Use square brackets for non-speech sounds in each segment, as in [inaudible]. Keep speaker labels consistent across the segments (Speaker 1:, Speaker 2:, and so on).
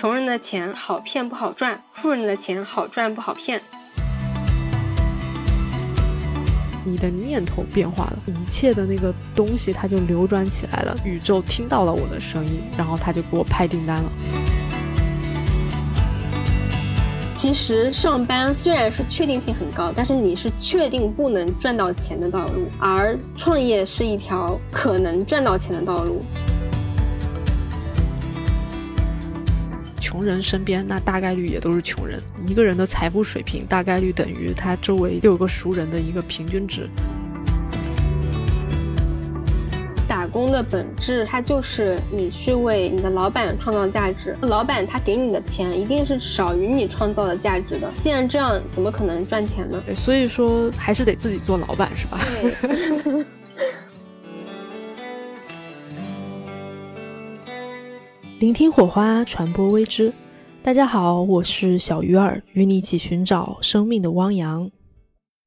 Speaker 1: 穷人的钱好骗不好赚，富人的钱好赚不好骗。
Speaker 2: 你的念头变化了，一切的那个东西它就流转起来了。宇宙听到了我的声音，然后他就给我派订单了。
Speaker 1: 其实上班虽然是确定性很高，但是你是确定不能赚到钱的道路，而创业是一条可能赚到钱的道路。
Speaker 2: 穷人身边那大概率也都是穷人，一个人的财富水平大概率等于他周围六个熟人的一个平均值。
Speaker 1: 打工的本质，它就是你去为你的老板创造价值，老板他给你的钱一定是少于你创造的价值的。既然这样，怎么可能赚钱呢？
Speaker 2: 所以说还是得自己做老板，是吧？
Speaker 1: 对。
Speaker 2: 聆听火花，传播微知。大家好，我是小鱼儿，与你一起寻找生命的汪洋。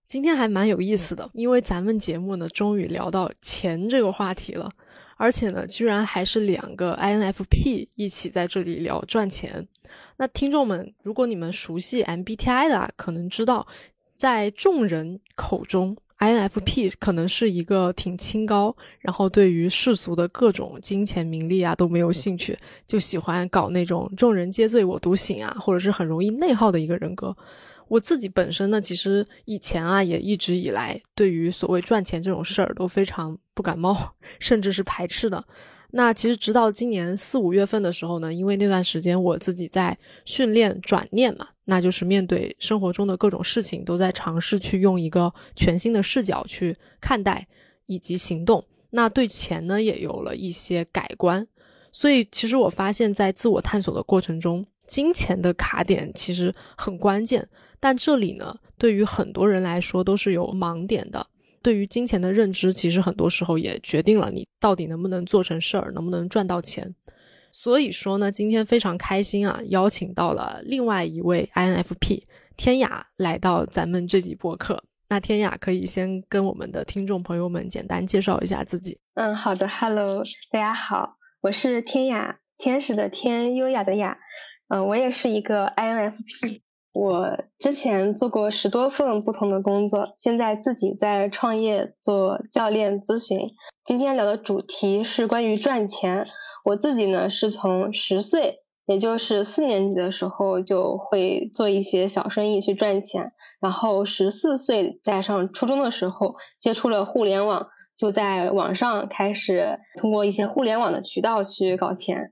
Speaker 2: 今天还蛮有意思的，因为咱们节目呢，终于聊到钱这个话题了，而且呢，居然还是两个 INFP 一起在这里聊赚钱。那听众们，如果你们熟悉 MBTI 的，可能知道，在众人口中。INFP 可能是一个挺清高，然后对于世俗的各种金钱名利啊都没有兴趣，就喜欢搞那种众人皆醉我独醒啊，或者是很容易内耗的一个人格。我自己本身呢，其实以前啊也一直以来对于所谓赚钱这种事儿都非常不感冒，[laughs] 甚至是排斥的。那其实直到今年四五月份的时候呢，因为那段时间我自己在训练转念嘛，那就是面对生活中的各种事情，都在尝试去用一个全新的视角去看待以及行动。那对钱呢，也有了一些改观。所以其实我发现，在自我探索的过程中，金钱的卡点其实很关键，但这里呢，对于很多人来说都是有盲点的。对于金钱的认知，其实很多时候也决定了你到底能不能做成事儿，能不能赚到钱。所以说呢，今天非常开心啊，邀请到了另外一位 INFP 天雅来到咱们这集播客。那天雅可以先跟我们的听众朋友们简单介绍一下自己。
Speaker 1: 嗯，好的，Hello，大家好，我是天雅，天使的天，优雅的雅。嗯，我也是一个 INFP。我之前做过十多份不同的工作，现在自己在创业做教练咨询。今天聊的主题是关于赚钱。我自己呢是从十岁，也就是四年级的时候就会做一些小生意去赚钱，然后十四岁在上初中的时候接触了互联网。就在网上开始通过一些互联网的渠道去搞钱，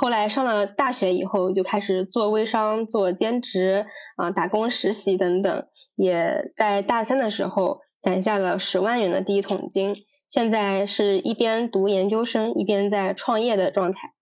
Speaker 1: 后来上了大学以后就开始做微商、做兼职啊、打工实习等等，也在大三的时候攒下了十万元的第一桶金，现在是一边读研究生一边在创业的状态。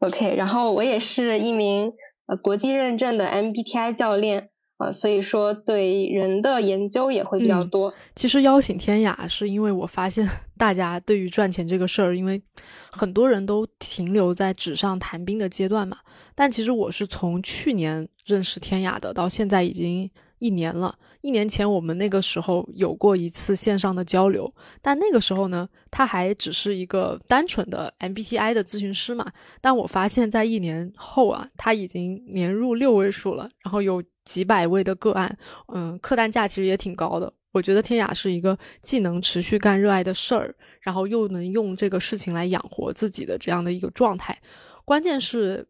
Speaker 1: OK，然后我也是一名呃国际认证的 MBTI 教练。啊，所以说对人的研究也会比较多。
Speaker 2: 其实邀请天雅是因为我发现 [laughs] 大家对于赚钱这个事儿，因为很多人都停留在纸上谈兵的阶段嘛。但其实我是从去年认识天雅的，到现在已经一年了。一年前我们那个时候有过一次线上的交流，但那个时候呢，他还只是一个单纯的 MBTI 的咨询师嘛。但我发现，在一年后啊，他已经年入六位数了，然后有。几百位的个案，嗯，客单价其实也挺高的。我觉得天雅是一个既能持续干热爱的事儿，然后又能用这个事情来养活自己的这样的一个状态。关键是，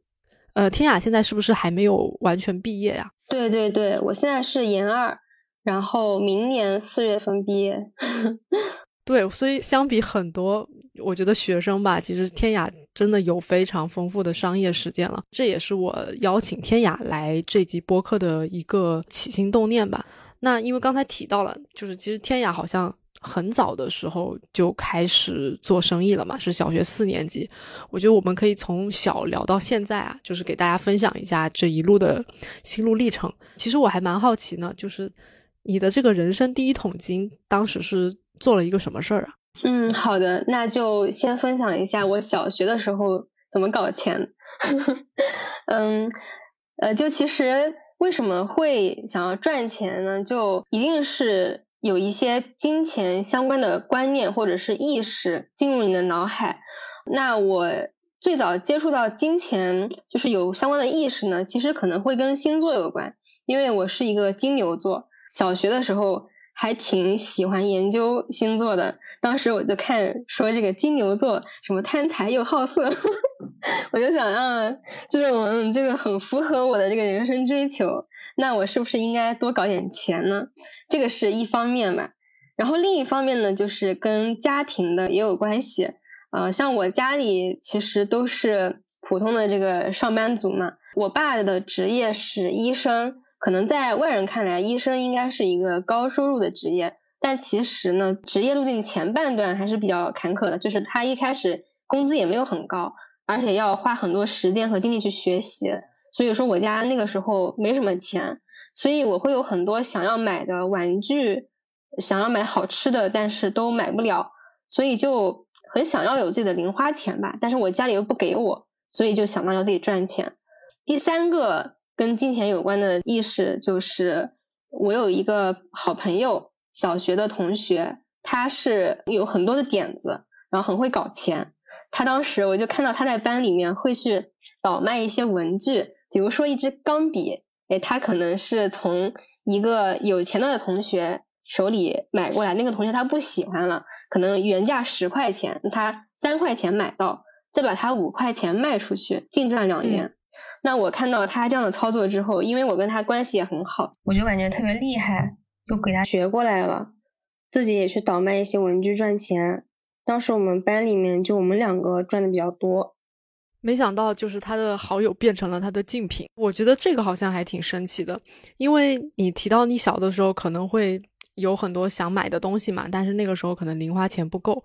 Speaker 2: 呃，天雅现在是不是还没有完全毕业呀？
Speaker 1: 对对对，我现在是研二，然后明年四月份毕业。[laughs]
Speaker 2: 对，所以相比很多，我觉得学生吧，其实天雅真的有非常丰富的商业实践了。这也是我邀请天雅来这集播客的一个起心动念吧。那因为刚才提到了，就是其实天雅好像很早的时候就开始做生意了嘛，是小学四年级。我觉得我们可以从小聊到现在啊，就是给大家分享一下这一路的心路历程。其实我还蛮好奇呢，就是你的这个人生第一桶金，当时是。做了一个什么事儿啊？
Speaker 1: 嗯，好的，那就先分享一下我小学的时候怎么搞钱。[laughs] 嗯，呃，就其实为什么会想要赚钱呢？就一定是有一些金钱相关的观念或者是意识进入你的脑海。那我最早接触到金钱，就是有相关的意识呢，其实可能会跟星座有关，因为我是一个金牛座，小学的时候还挺喜欢研究星座的。当时我就看说这个金牛座什么贪财又好色，[laughs] 我就想啊，这种嗯，这个很符合我的这个人生追求，那我是不是应该多搞点钱呢？这个是一方面吧。然后另一方面呢，就是跟家庭的也有关系。呃，像我家里其实都是普通的这个上班族嘛。我爸的职业是医生，可能在外人看来，医生应该是一个高收入的职业，但其实呢，职业路径前半段还是比较坎坷的，就是他一开始工资也没有很高，而且要花很多时间和精力去学习。所以说我家那个时候没什么钱，所以我会有很多想要买的玩具，想要买好吃的，但是都买不了，所以就。很想要有自己的零花钱吧，但是我家里又不给我，所以就想到要自己赚钱。第三个跟金钱有关的意识就是，我有一个好朋友，小学的同学，他是有很多的点子，然后很会搞钱。他当时我就看到他在班里面会去倒卖一些文具，比如说一支钢笔，哎，他可能是从一个有钱的同学手里买过来，那个同学他不喜欢了。可能原价十块钱，他三块钱买到，再把他五块钱卖出去，净赚两元。那我看到他这样的操作之后，因为我跟他关系也很好，我就感觉特别厉害，就给他学过来了，自己也去倒卖一些文具赚钱。当时我们班里面就我们两个赚的比较多。
Speaker 2: 没想到就是他的好友变成了他的竞品，我觉得这个好像还挺神奇的，因为你提到你小的时候可能会。有很多想买的东西嘛，但是那个时候可能零花钱不够。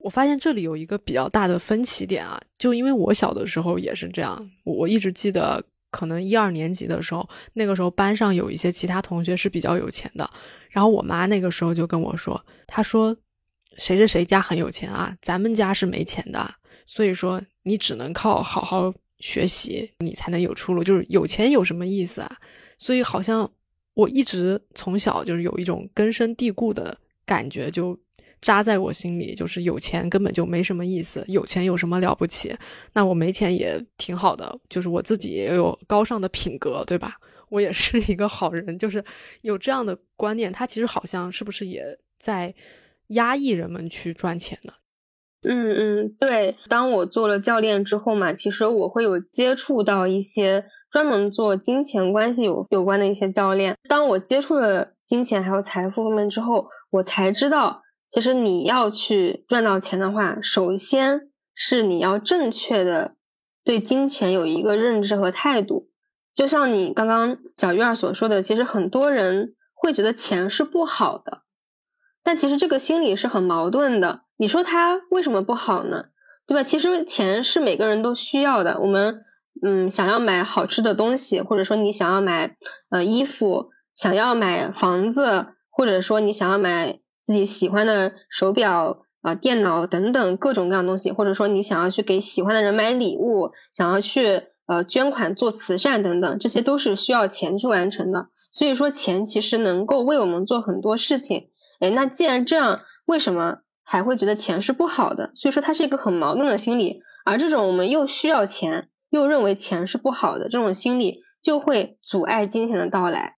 Speaker 2: 我发现这里有一个比较大的分歧点啊，就因为我小的时候也是这样，我一直记得，可能一二年级的时候，那个时候班上有一些其他同学是比较有钱的，然后我妈那个时候就跟我说，她说谁谁谁家很有钱啊，咱们家是没钱的，所以说你只能靠好好学习，你才能有出路。就是有钱有什么意思啊？所以好像。我一直从小就是有一种根深蒂固的感觉，就扎在我心里，就是有钱根本就没什么意思，有钱有什么了不起？那我没钱也挺好的，就是我自己也有高尚的品格，对吧？我也是一个好人，就是有这样的观念。他其实好像是不是也在压抑人们去赚钱呢？
Speaker 1: 嗯嗯，对。当我做了教练之后嘛，其实我会有接触到一些。专门做金钱关系有有关的一些教练。当我接触了金钱还有财富方面之后，我才知道，其实你要去赚到钱的话，首先是你要正确的对金钱有一个认知和态度。就像你刚刚小鱼儿所说的，其实很多人会觉得钱是不好的，但其实这个心理是很矛盾的。你说它为什么不好呢？对吧？其实钱是每个人都需要的，我们。嗯，想要买好吃的东西，或者说你想要买呃衣服，想要买房子，或者说你想要买自己喜欢的手表啊、电脑等等各种各样东西，或者说你想要去给喜欢的人买礼物，想要去呃捐款做慈善等等，这些都是需要钱去完成的。所以说钱其实能够为我们做很多事情。哎，那既然这样，为什么还会觉得钱是不好的？所以说它是一个很矛盾的心理，而这种我们又需要钱。又认为钱是不好的，这种心理就会阻碍金钱的到来。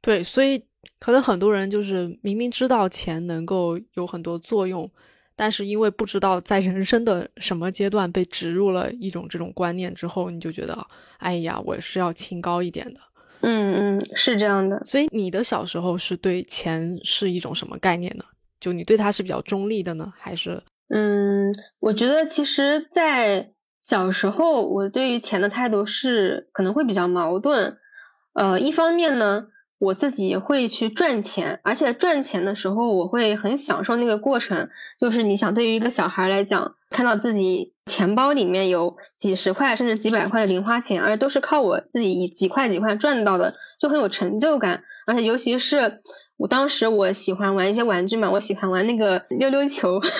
Speaker 2: 对，所以可能很多人就是明明知道钱能够有很多作用，但是因为不知道在人生的什么阶段被植入了一种这种观念之后，你就觉得，哎呀，我是要清高一点的。
Speaker 1: 嗯嗯，是这样的。
Speaker 2: 所以你的小时候是对钱是一种什么概念呢？就你对它是比较中立的呢，还是？
Speaker 1: 嗯，我觉得其实，在小时候，我对于钱的态度是可能会比较矛盾。呃，一方面呢，我自己会去赚钱，而且赚钱的时候，我会很享受那个过程。就是你想，对于一个小孩来讲，看到自己钱包里面有几十块甚至几百块的零花钱，而且都是靠我自己以几块几块赚到的，就很有成就感。而且尤其是我当时我喜欢玩一些玩具嘛，我喜欢玩那个溜溜球。[laughs]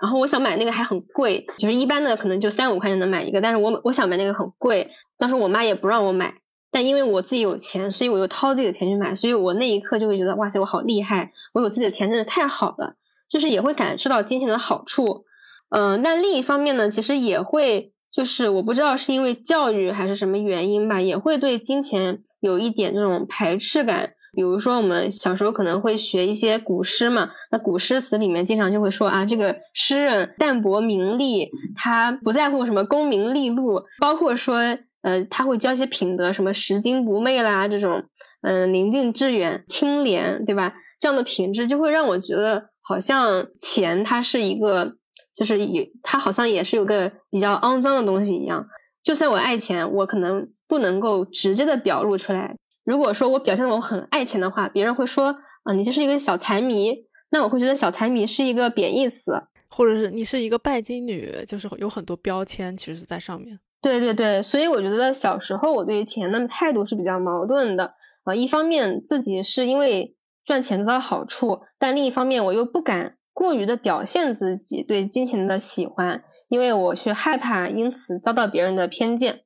Speaker 1: 然后我想买那个还很贵，就是一般的可能就三五块钱能买一个，但是我我想买那个很贵，当时我妈也不让我买，但因为我自己有钱，所以我又掏自己的钱去买，所以我那一刻就会觉得哇塞，我好厉害，我有自己的钱真是太好了，就是也会感受到金钱的好处。嗯，那另一方面呢，其实也会就是我不知道是因为教育还是什么原因吧，也会对金钱有一点这种排斥感。比如说我们小时候可能会学一些古诗嘛，那古诗词里面经常就会说啊，这个诗人淡泊名利，他不在乎什么功名利禄，包括说呃他会教一些品德，什么拾金不昧啦这种，嗯宁静致远、清廉，对吧？这样的品质就会让我觉得好像钱它是一个，就是也它好像也是有个比较肮脏的东西一样。就算我爱钱，我可能不能够直接的表露出来。如果说我表现我很爱钱的话，别人会说啊，你就是一个小财迷。那我会觉得小财迷是一个贬义词，
Speaker 2: 或者是你是一个拜金女，就是有很多标签其实在上面。
Speaker 1: 对对对，所以我觉得小时候我对钱的态度是比较矛盾的啊。一方面自己是因为赚钱得到好处，但另一方面我又不敢过于的表现自己对金钱的喜欢，因为我却害怕因此遭到别人的偏见。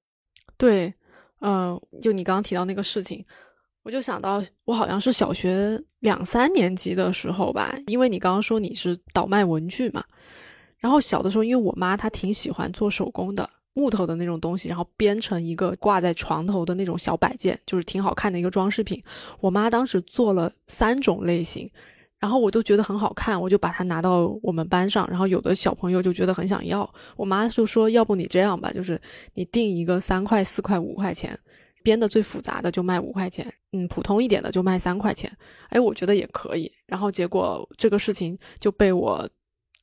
Speaker 2: 对。嗯，就你刚刚提到那个事情，我就想到我好像是小学两三年级的时候吧，因为你刚刚说你是倒卖文具嘛，然后小的时候，因为我妈她挺喜欢做手工的，木头的那种东西，然后编成一个挂在床头的那种小摆件，就是挺好看的一个装饰品。我妈当时做了三种类型。然后我都觉得很好看，我就把它拿到我们班上，然后有的小朋友就觉得很想要，我妈就说：“要不你这样吧，就是你定一个三块、四块、五块钱，编的最复杂的就卖五块钱，嗯，普通一点的就卖三块钱。”哎，我觉得也可以。然后结果这个事情就被我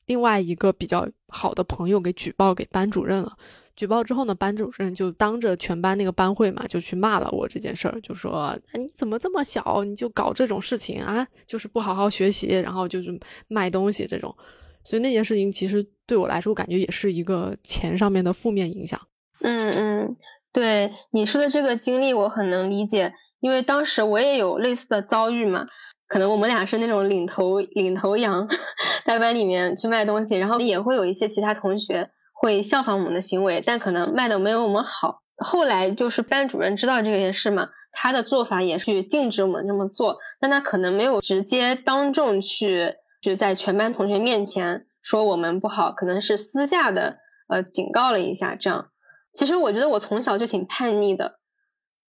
Speaker 2: 另外一个比较好的朋友给举报给班主任了。举报之后呢，班主任就当着全班那个班会嘛，就去骂了我这件事儿，就说你怎么这么小你就搞这种事情啊？就是不好好学习，然后就是卖东西这种。所以那件事情其实对我来说，感觉也是一个钱上面的负面影响。
Speaker 1: 嗯嗯，对你说的这个经历我很能理解，因为当时我也有类似的遭遇嘛。可能我们俩是那种领头领头羊，[laughs] 在班里面去卖东西，然后也会有一些其他同学。会效仿我们的行为，但可能卖的没有我们好。后来就是班主任知道这件事嘛，他的做法也是禁止我们这么做，但他可能没有直接当众去，就在全班同学面前说我们不好，可能是私下的呃警告了一下。这样，其实我觉得我从小就挺叛逆的，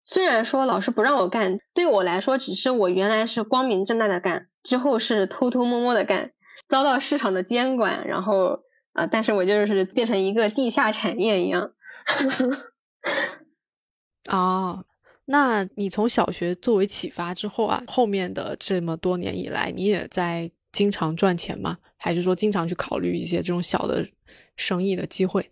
Speaker 1: 虽然说老师不让我干，对我来说只是我原来是光明正大的干，之后是偷偷摸摸的干，遭到市场的监管，然后。啊！但是我就是变成一个地下产业一样。[laughs]
Speaker 2: 哦，那你从小学作为启发之后啊，后面的这么多年以来，你也在经常赚钱吗？还是说经常去考虑一些这种小的生意的机会？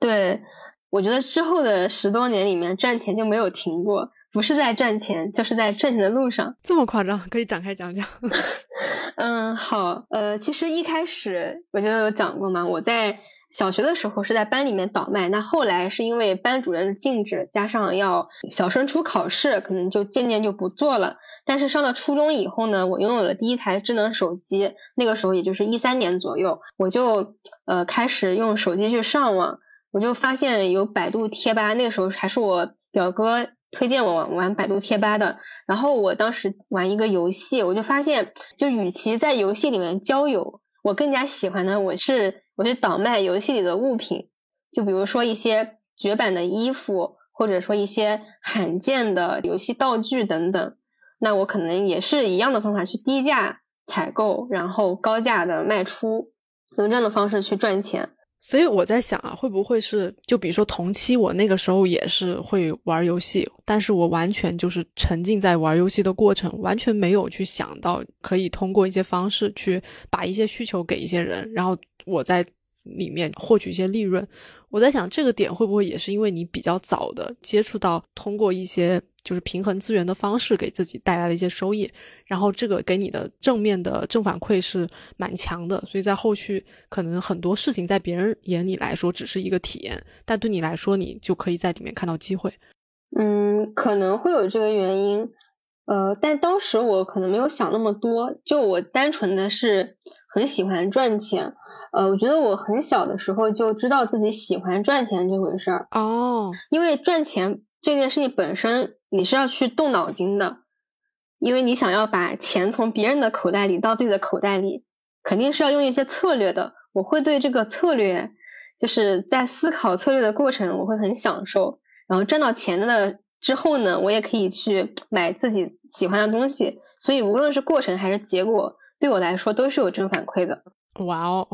Speaker 1: 对，我觉得之后的十多年里面赚钱就没有停过，不是在赚钱，就是在赚钱的路上。
Speaker 2: 这么夸张？可以展开讲讲。[laughs]
Speaker 1: 嗯，好，呃，其实一开始我就有讲过嘛，我在小学的时候是在班里面倒卖，那后来是因为班主任的禁止，加上要小升初考试，可能就渐渐就不做了。但是上了初中以后呢，我拥有了第一台智能手机，那个时候也就是一三年左右，我就呃开始用手机去上网，我就发现有百度贴吧，那个时候还是我表哥推荐我玩百度贴吧的。然后我当时玩一个游戏，我就发现，就与其在游戏里面交友，我更加喜欢的我是我去倒卖游戏里的物品，就比如说一些绝版的衣服，或者说一些罕见的游戏道具等等。那我可能也是一样的方法去低价采购，然后高价的卖出，用这样的方式去赚钱。
Speaker 2: 所以我在想啊，会不会是就比如说同期我那个时候也是会玩游戏，但是我完全就是沉浸在玩游戏的过程，完全没有去想到可以通过一些方式去把一些需求给一些人，然后我在里面获取一些利润。我在想这个点会不会也是因为你比较早的接触到通过一些。就是平衡资源的方式给自己带来了一些收益，然后这个给你的正面的正反馈是蛮强的，所以在后续可能很多事情在别人眼里来说只是一个体验，但对你来说你就可以在里面看到机会。
Speaker 1: 嗯，可能会有这个原因，呃，但当时我可能没有想那么多，就我单纯的是很喜欢赚钱，呃，我觉得我很小的时候就知道自己喜欢赚钱这回事儿
Speaker 2: 哦，
Speaker 1: 因为赚钱这件事情本身。你是要去动脑筋的，因为你想要把钱从别人的口袋里到自己的口袋里，肯定是要用一些策略的。我会对这个策略就是在思考策略的过程，我会很享受。然后赚到钱的之后呢，我也可以去买自己喜欢的东西。所以无论是过程还是结果，对我来说都是有正反馈的。
Speaker 2: 哇哦，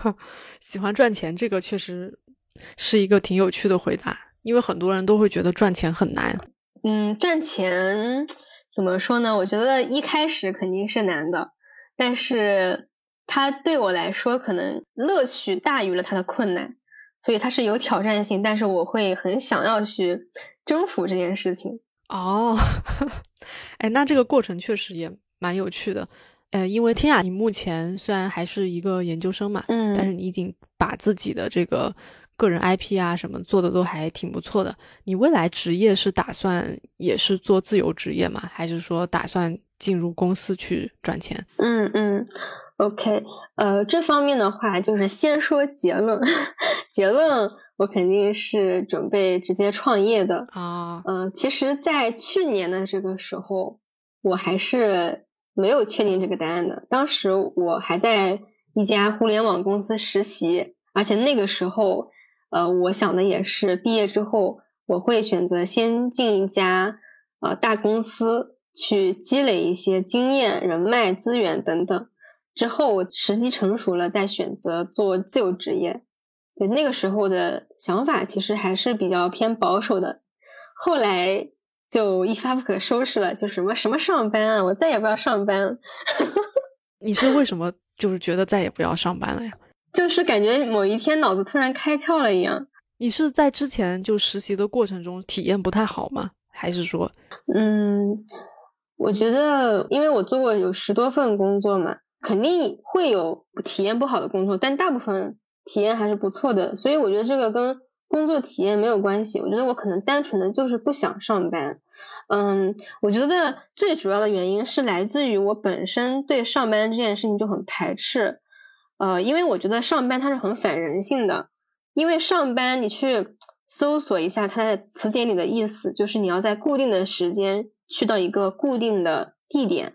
Speaker 2: [laughs] 喜欢赚钱这个确实是一个挺有趣的回答，因为很多人都会觉得赚钱很难。
Speaker 1: 嗯，赚钱怎么说呢？我觉得一开始肯定是难的，但是它对我来说可能乐趣大于了它的困难，所以它是有挑战性，但是我会很想要去征服这件事情。
Speaker 2: 哦，[laughs] 哎，那这个过程确实也蛮有趣的。呃，因为天雅，你目前虽然还是一个研究生嘛，
Speaker 1: 嗯，
Speaker 2: 但是你已经把自己的这个个人 IP 啊什么做的都还挺不错的。你未来职业是打算也是做自由职业吗？还是说打算进入公司去赚钱？
Speaker 1: 嗯嗯，OK，呃，这方面的话就是先说结论，[laughs] 结论我肯定是准备直接创业的
Speaker 2: 啊。
Speaker 1: 嗯，其实，在去年的这个时候，我还是。没有确定这个答案的。当时我还在一家互联网公司实习，而且那个时候，呃，我想的也是毕业之后我会选择先进一家呃大公司去积累一些经验、人脉、资源等等，之后时机成熟了再选择做自由职业。对，那个时候的想法其实还是比较偏保守的。后来。就一发不可收拾了，就什么什么上班啊，我再也不要上班。[laughs]
Speaker 2: 你是为什么就是觉得再也不要上班了呀？
Speaker 1: 就是感觉某一天脑子突然开窍了一样。
Speaker 2: 你是在之前就实习的过程中体验不太好吗？还是说？
Speaker 1: 嗯，我觉得，因为我做过有十多份工作嘛，肯定会有体验不好的工作，但大部分体验还是不错的。所以我觉得这个跟。工作体验没有关系，我觉得我可能单纯的就是不想上班。嗯，我觉得最主要的原因是来自于我本身对上班这件事情就很排斥。呃，因为我觉得上班它是很反人性的。因为上班你去搜索一下它的词典里的意思，就是你要在固定的时间去到一个固定的地点，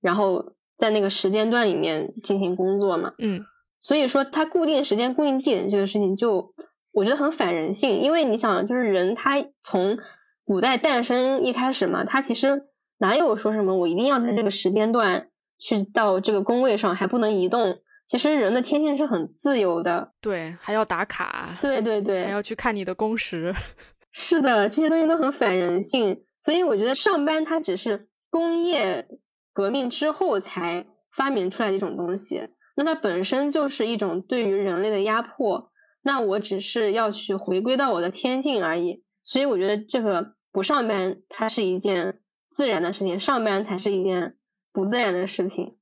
Speaker 1: 然后在那个时间段里面进行工作嘛。
Speaker 2: 嗯。
Speaker 1: 所以说，它固定时间、固定地点这个事情就。我觉得很反人性，因为你想，就是人他从古代诞生一开始嘛，他其实哪有说什么我一定要在这个时间段去到这个工位上，还不能移动。其实人的天性是很自由的，
Speaker 2: 对，还要打卡，
Speaker 1: 对对对，
Speaker 2: 还要去看你的工时。[laughs]
Speaker 1: 是的，这些东西都很反人性，所以我觉得上班它只是工业革命之后才发明出来的一种东西，那它本身就是一种对于人类的压迫。那我只是要去回归到我的天性而已，所以我觉得这个不上班它是一件自然的事情，上班才是一件不自然的事情。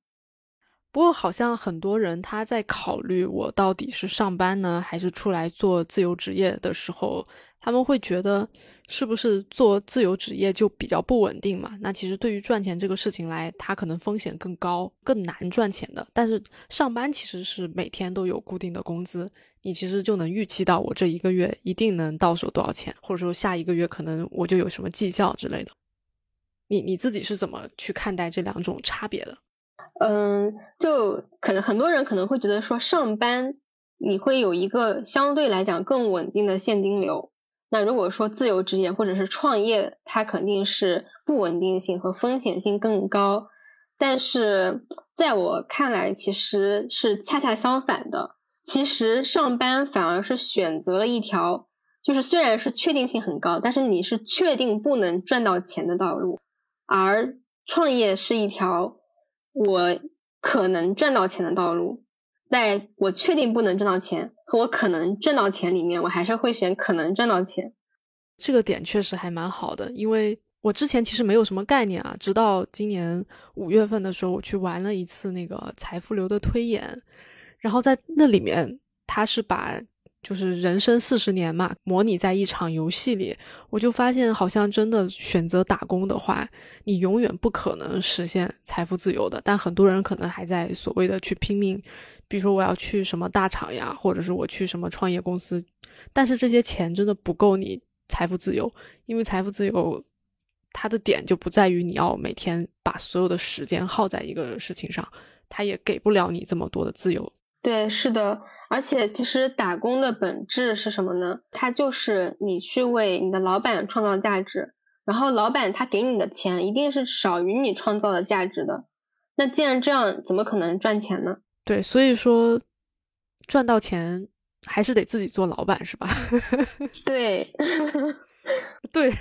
Speaker 2: 不过好像很多人他在考虑我到底是上班呢，还是出来做自由职业的时候。他们会觉得是不是做自由职业就比较不稳定嘛？那其实对于赚钱这个事情来，它可能风险更高，更难赚钱的。但是上班其实是每天都有固定的工资，你其实就能预期到我这一个月一定能到手多少钱，或者说下一个月可能我就有什么绩效之类的。你你自己是怎么去看待这两种差别的？
Speaker 1: 嗯，就可能很多人可能会觉得说上班你会有一个相对来讲更稳定的现金流。那如果说自由职业或者是创业，它肯定是不稳定性和风险性更高。但是在我看来，其实是恰恰相反的。其实上班反而是选择了一条，就是虽然是确定性很高，但是你是确定不能赚到钱的道路。而创业是一条我可能赚到钱的道路。在我确定不能赚到钱和我可能挣到钱里面，我还是会选可能赚到钱。
Speaker 2: 这个点确实还蛮好的，因为我之前其实没有什么概念啊，直到今年五月份的时候，我去玩了一次那个财富流的推演，然后在那里面，他是把就是人生四十年嘛，模拟在一场游戏里，我就发现好像真的选择打工的话，你永远不可能实现财富自由的。但很多人可能还在所谓的去拼命。比如说我要去什么大厂呀，或者是我去什么创业公司，但是这些钱真的不够你财富自由，因为财富自由它的点就不在于你要每天把所有的时间耗在一个事情上，它也给不了你这么多的自由。
Speaker 1: 对，是的，而且其实打工的本质是什么呢？它就是你去为你的老板创造价值，然后老板他给你的钱一定是少于你创造的价值的。那既然这样，怎么可能赚钱呢？
Speaker 2: 对，所以说赚到钱还是得自己做老板，是吧？[laughs]
Speaker 1: 对，
Speaker 2: 对。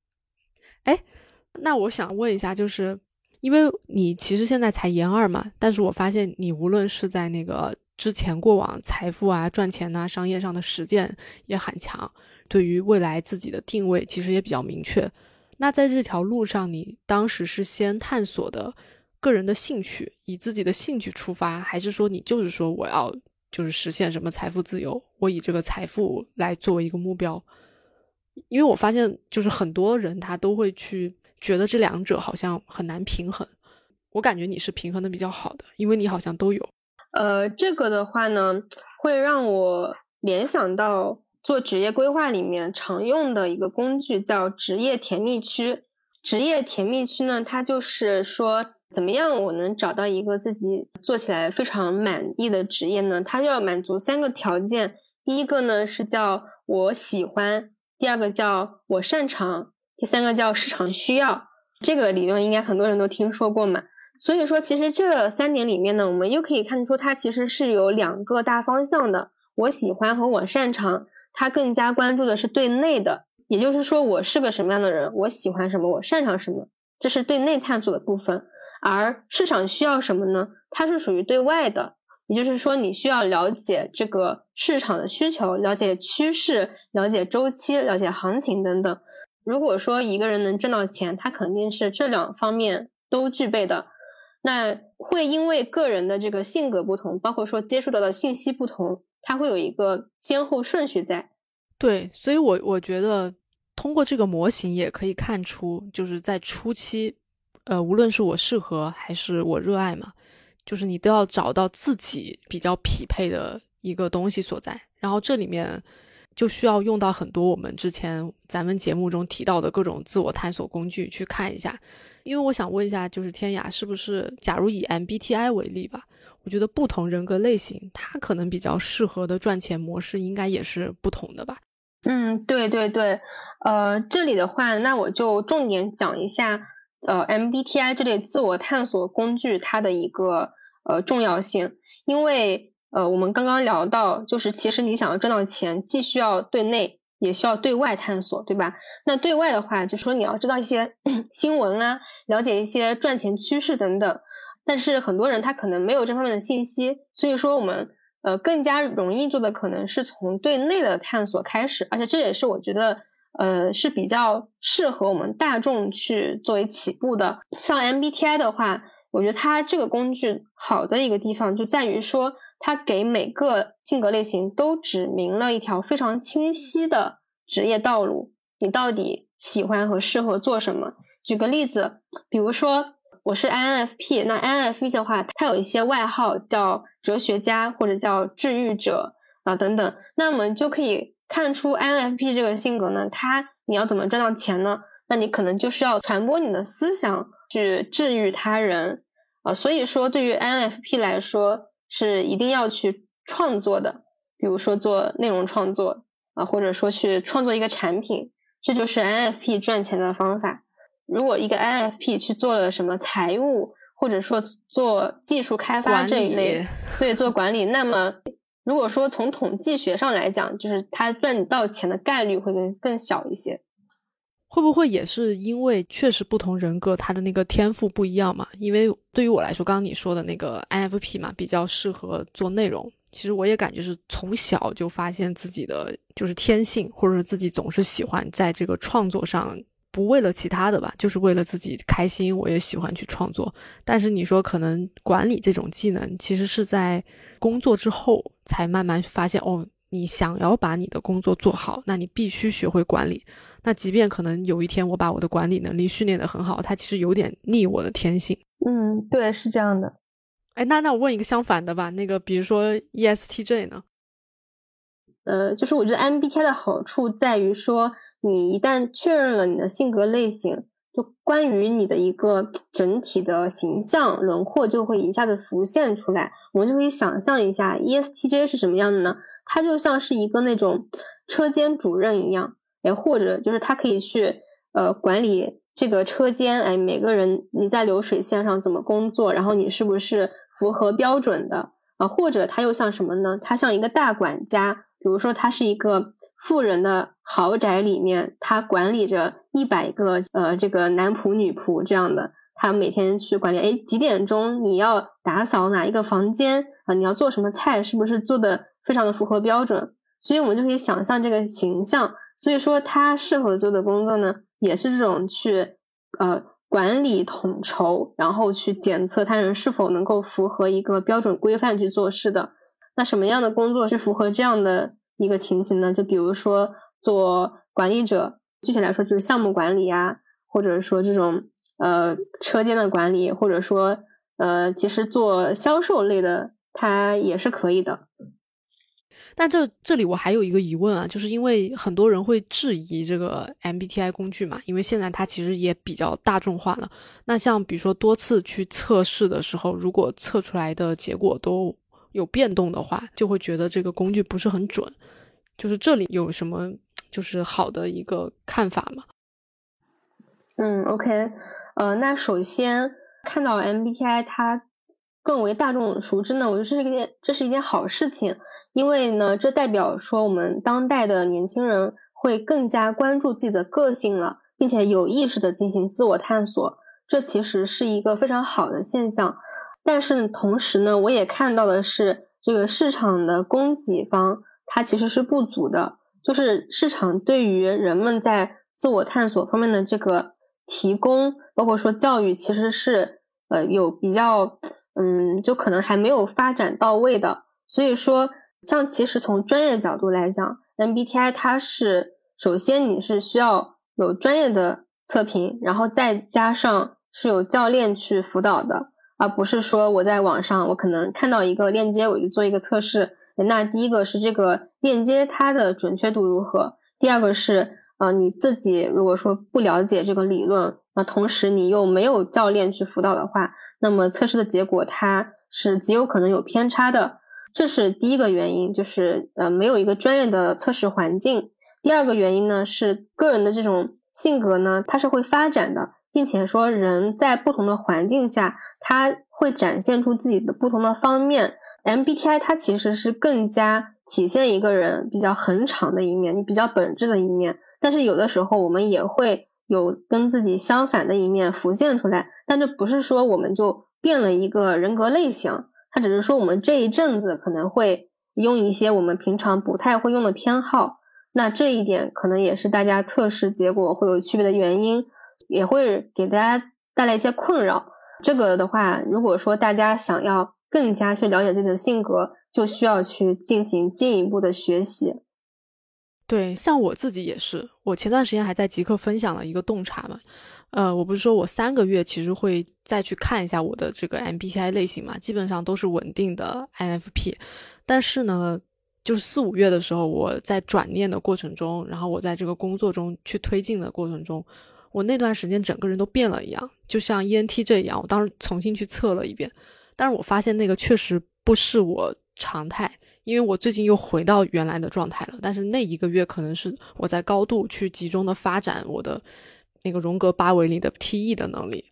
Speaker 2: [laughs] 哎，那我想问一下，就是。因为你其实现在才研二嘛，但是我发现你无论是在那个之前过往财富啊、赚钱呐、商业上的实践也很强，对于未来自己的定位其实也比较明确。那在这条路上，你当时是先探索的个人的兴趣，以自己的兴趣出发，还是说你就是说我要就是实现什么财富自由，我以这个财富来作为一个目标？因为我发现就是很多人他都会去。觉得这两者好像很难平衡，我感觉你是平衡的比较好的，因为你好像都有。
Speaker 1: 呃，这个的话呢，会让我联想到做职业规划里面常用的一个工具，叫职业甜蜜区。职业甜蜜区呢，它就是说，怎么样我能找到一个自己做起来非常满意的职业呢？它要满足三个条件，第一个呢是叫我喜欢，第二个叫我擅长。第三个叫市场需要，这个理论应该很多人都听说过嘛。所以说，其实这三点里面呢，我们又可以看出它其实是有两个大方向的。我喜欢和我擅长，它更加关注的是对内的，也就是说我是个什么样的人，我喜欢什么，我擅长什么，这是对内探索的部分。而市场需要什么呢？它是属于对外的，也就是说你需要了解这个市场的需求，了解趋势，了解周期，了解行情等等。如果说一个人能挣到钱，他肯定是这两方面都具备的。那会因为个人的这个性格不同，包括说接触到的信息不同，他会有一个先后顺序在。
Speaker 2: 对，所以我我觉得通过这个模型也可以看出，就是在初期，呃，无论是我适合还是我热爱嘛，就是你都要找到自己比较匹配的一个东西所在，然后这里面。就需要用到很多我们之前咱们节目中提到的各种自我探索工具去看一下，因为我想问一下，就是天雅是不是，假如以 MBTI 为例吧，我觉得不同人格类型，它可能比较适合的赚钱模式应该也是不同的吧？
Speaker 1: 嗯，对对对，呃，这里的话，那我就重点讲一下，呃，MBTI 这类自我探索工具它的一个呃重要性，因为。呃，我们刚刚聊到，就是其实你想要赚到钱，既需要对内，也需要对外探索，对吧？那对外的话，就说你要知道一些 [coughs] 新闻啊，了解一些赚钱趋势等等。但是很多人他可能没有这方面的信息，所以说我们呃更加容易做的可能是从对内的探索开始，而且这也是我觉得呃是比较适合我们大众去作为起步的。像 MBTI 的话，我觉得它这个工具好的一个地方就在于说。它给每个性格类型都指明了一条非常清晰的职业道路，你到底喜欢和适合做什么？举个例子，比如说我是 INFP，那 INFP 的话，它有一些外号叫哲学家或者叫治愈者啊等等，那我们就可以看出 INFP 这个性格呢，它你要怎么赚到钱呢？那你可能就是要传播你的思想，去治愈他人啊。所以说，对于 INFP 来说，是一定要去创作的，比如说做内容创作啊，或者说去创作一个产品，这就是 INFP 赚钱的方法。如果一个 INFP 去做了什么财务，或者说做技术开发这一类，对，做管理，那么如果说从统计学上来讲，就是他赚到钱的概率会更更小一些。
Speaker 2: 会不会也是因为确实不同人格他的那个天赋不一样嘛？因为对于我来说，刚刚你说的那个 INFP 嘛，比较适合做内容。其实我也感觉是从小就发现自己的就是天性，或者是自己总是喜欢在这个创作上，不为了其他的吧，就是为了自己开心，我也喜欢去创作。但是你说可能管理这种技能，其实是在工作之后才慢慢发现哦。你想要把你的工作做好，那你必须学会管理。那即便可能有一天我把我的管理能力训练的很好，它其实有点逆我的天性。
Speaker 1: 嗯，对，是这样的。
Speaker 2: 哎，那那我问一个相反的吧，那个比如说 ESTJ 呢？
Speaker 1: 呃，就是我觉得 MBTI 的好处在于说，你一旦确认了你的性格类型，就关于你的一个整体的形象轮廓就会一下子浮现出来。我们就可以想象一下，ESTJ 是什么样的呢？它就像是一个那种车间主任一样，哎，或者就是他可以去呃管理这个车间，哎，每个人你在流水线上怎么工作，然后你是不是符合标准的啊？或者他又像什么呢？他像一个大管家，比如说他是一个。富人的豪宅里面，他管理着一百个呃这个男仆女仆这样的，他每天去管理。哎，几点钟你要打扫哪一个房间啊？你要做什么菜？是不是做的非常的符合标准？所以我们就可以想象这个形象。所以说他适合做的工作呢，也是这种去呃管理统筹，然后去检测他人是否能够符合一个标准规范去做事的。那什么样的工作是符合这样的？一个情形呢，就比如说做管理者，具体来说就是项目管理啊，或者说这种呃车间的管理，或者说呃其实做销售类的，它也是可以的。
Speaker 2: 但这这里我还有一个疑问啊，就是因为很多人会质疑这个 MBTI 工具嘛，因为现在它其实也比较大众化了。那像比如说多次去测试的时候，如果测出来的结果都有变动的话，就会觉得这个工具不是很准。就是这里有什么就是好的一个看法吗？
Speaker 1: 嗯，OK，呃，那首先看到 MBTI 它更为大众熟知呢，我觉得这是一件这是一件好事情，因为呢，这代表说我们当代的年轻人会更加关注自己的个性了，并且有意识的进行自我探索，这其实是一个非常好的现象。但是同时呢，我也看到的是，这个市场的供给方它其实是不足的，就是市场对于人们在自我探索方面的这个提供，包括说教育，其实是呃有比较嗯，就可能还没有发展到位的。所以说，像其实从专业角度来讲，MBTI 它是首先你是需要有专业的测评，然后再加上是有教练去辅导的。而不是说我在网上，我可能看到一个链接，我就做一个测试。那第一个是这个链接它的准确度如何？第二个是呃你自己如果说不了解这个理论，那同时你又没有教练去辅导的话，那么测试的结果它是极有可能有偏差的。这是第一个原因，就是呃没有一个专业的测试环境。第二个原因呢是个人的这种性格呢，它是会发展的。并且说，人在不同的环境下，他会展现出自己的不同的方面。MBTI 它其实是更加体现一个人比较恒常的一面，你比较本质的一面。但是有的时候我们也会有跟自己相反的一面浮现出来。但这不是说我们就变了一个人格类型，它只是说我们这一阵子可能会用一些我们平常不太会用的偏好。那这一点可能也是大家测试结果会有区别的原因。也会给大家带来一些困扰。这个的话，如果说大家想要更加去了解自己的性格，就需要去进行进一步的学习。
Speaker 2: 对，像我自己也是，我前段时间还在极客分享了一个洞察嘛。呃，我不是说我三个月其实会再去看一下我的这个 MBTI 类型嘛，基本上都是稳定的 INFP。但是呢，就是四五月的时候，我在转念的过程中，然后我在这个工作中去推进的过程中。我那段时间整个人都变了一样，就像 ENTJ 一样。我当时重新去测了一遍，但是我发现那个确实不是我常态，因为我最近又回到原来的状态了。但是那一个月可能是我在高度去集中的发展我的那个荣格八维里的 TE 的能力，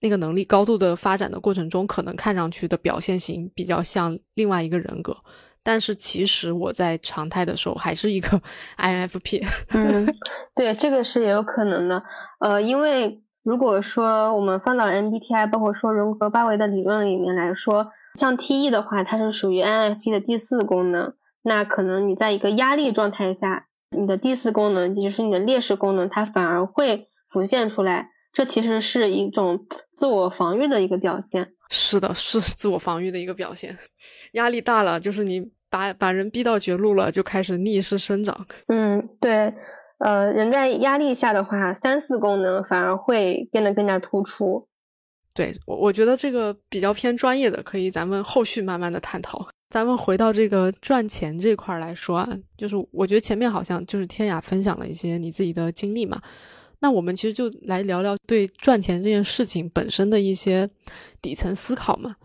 Speaker 2: 那个能力高度的发展的过程中，可能看上去的表现型比较像另外一个人格。但是其实我在常态的时候还是一个 [laughs] INFP。
Speaker 1: 嗯，[laughs] 对，这个是也有可能的。呃，因为如果说我们放到 MBTI，包括说荣格八维的理论里面来说，像 TE 的话，它是属于 INFP 的第四功能。那可能你在一个压力状态下，你的第四功能，也就是你的劣势功能，它反而会浮现出来。这其实是一种自我防御的一个表现。
Speaker 2: 是的，是自我防御的一个表现。压力大了，就是你把把人逼到绝路了，就开始逆势生长。
Speaker 1: 嗯，对，呃，人在压力下的话，三四功能反而会变得更加突出。
Speaker 2: 对，我我觉得这个比较偏专业的，可以咱们后续慢慢的探讨。咱们回到这个赚钱这块来说啊，就是我觉得前面好像就是天雅分享了一些你自己的经历嘛，那我们其实就来聊聊对赚钱这件事情本身的一些底层思考嘛。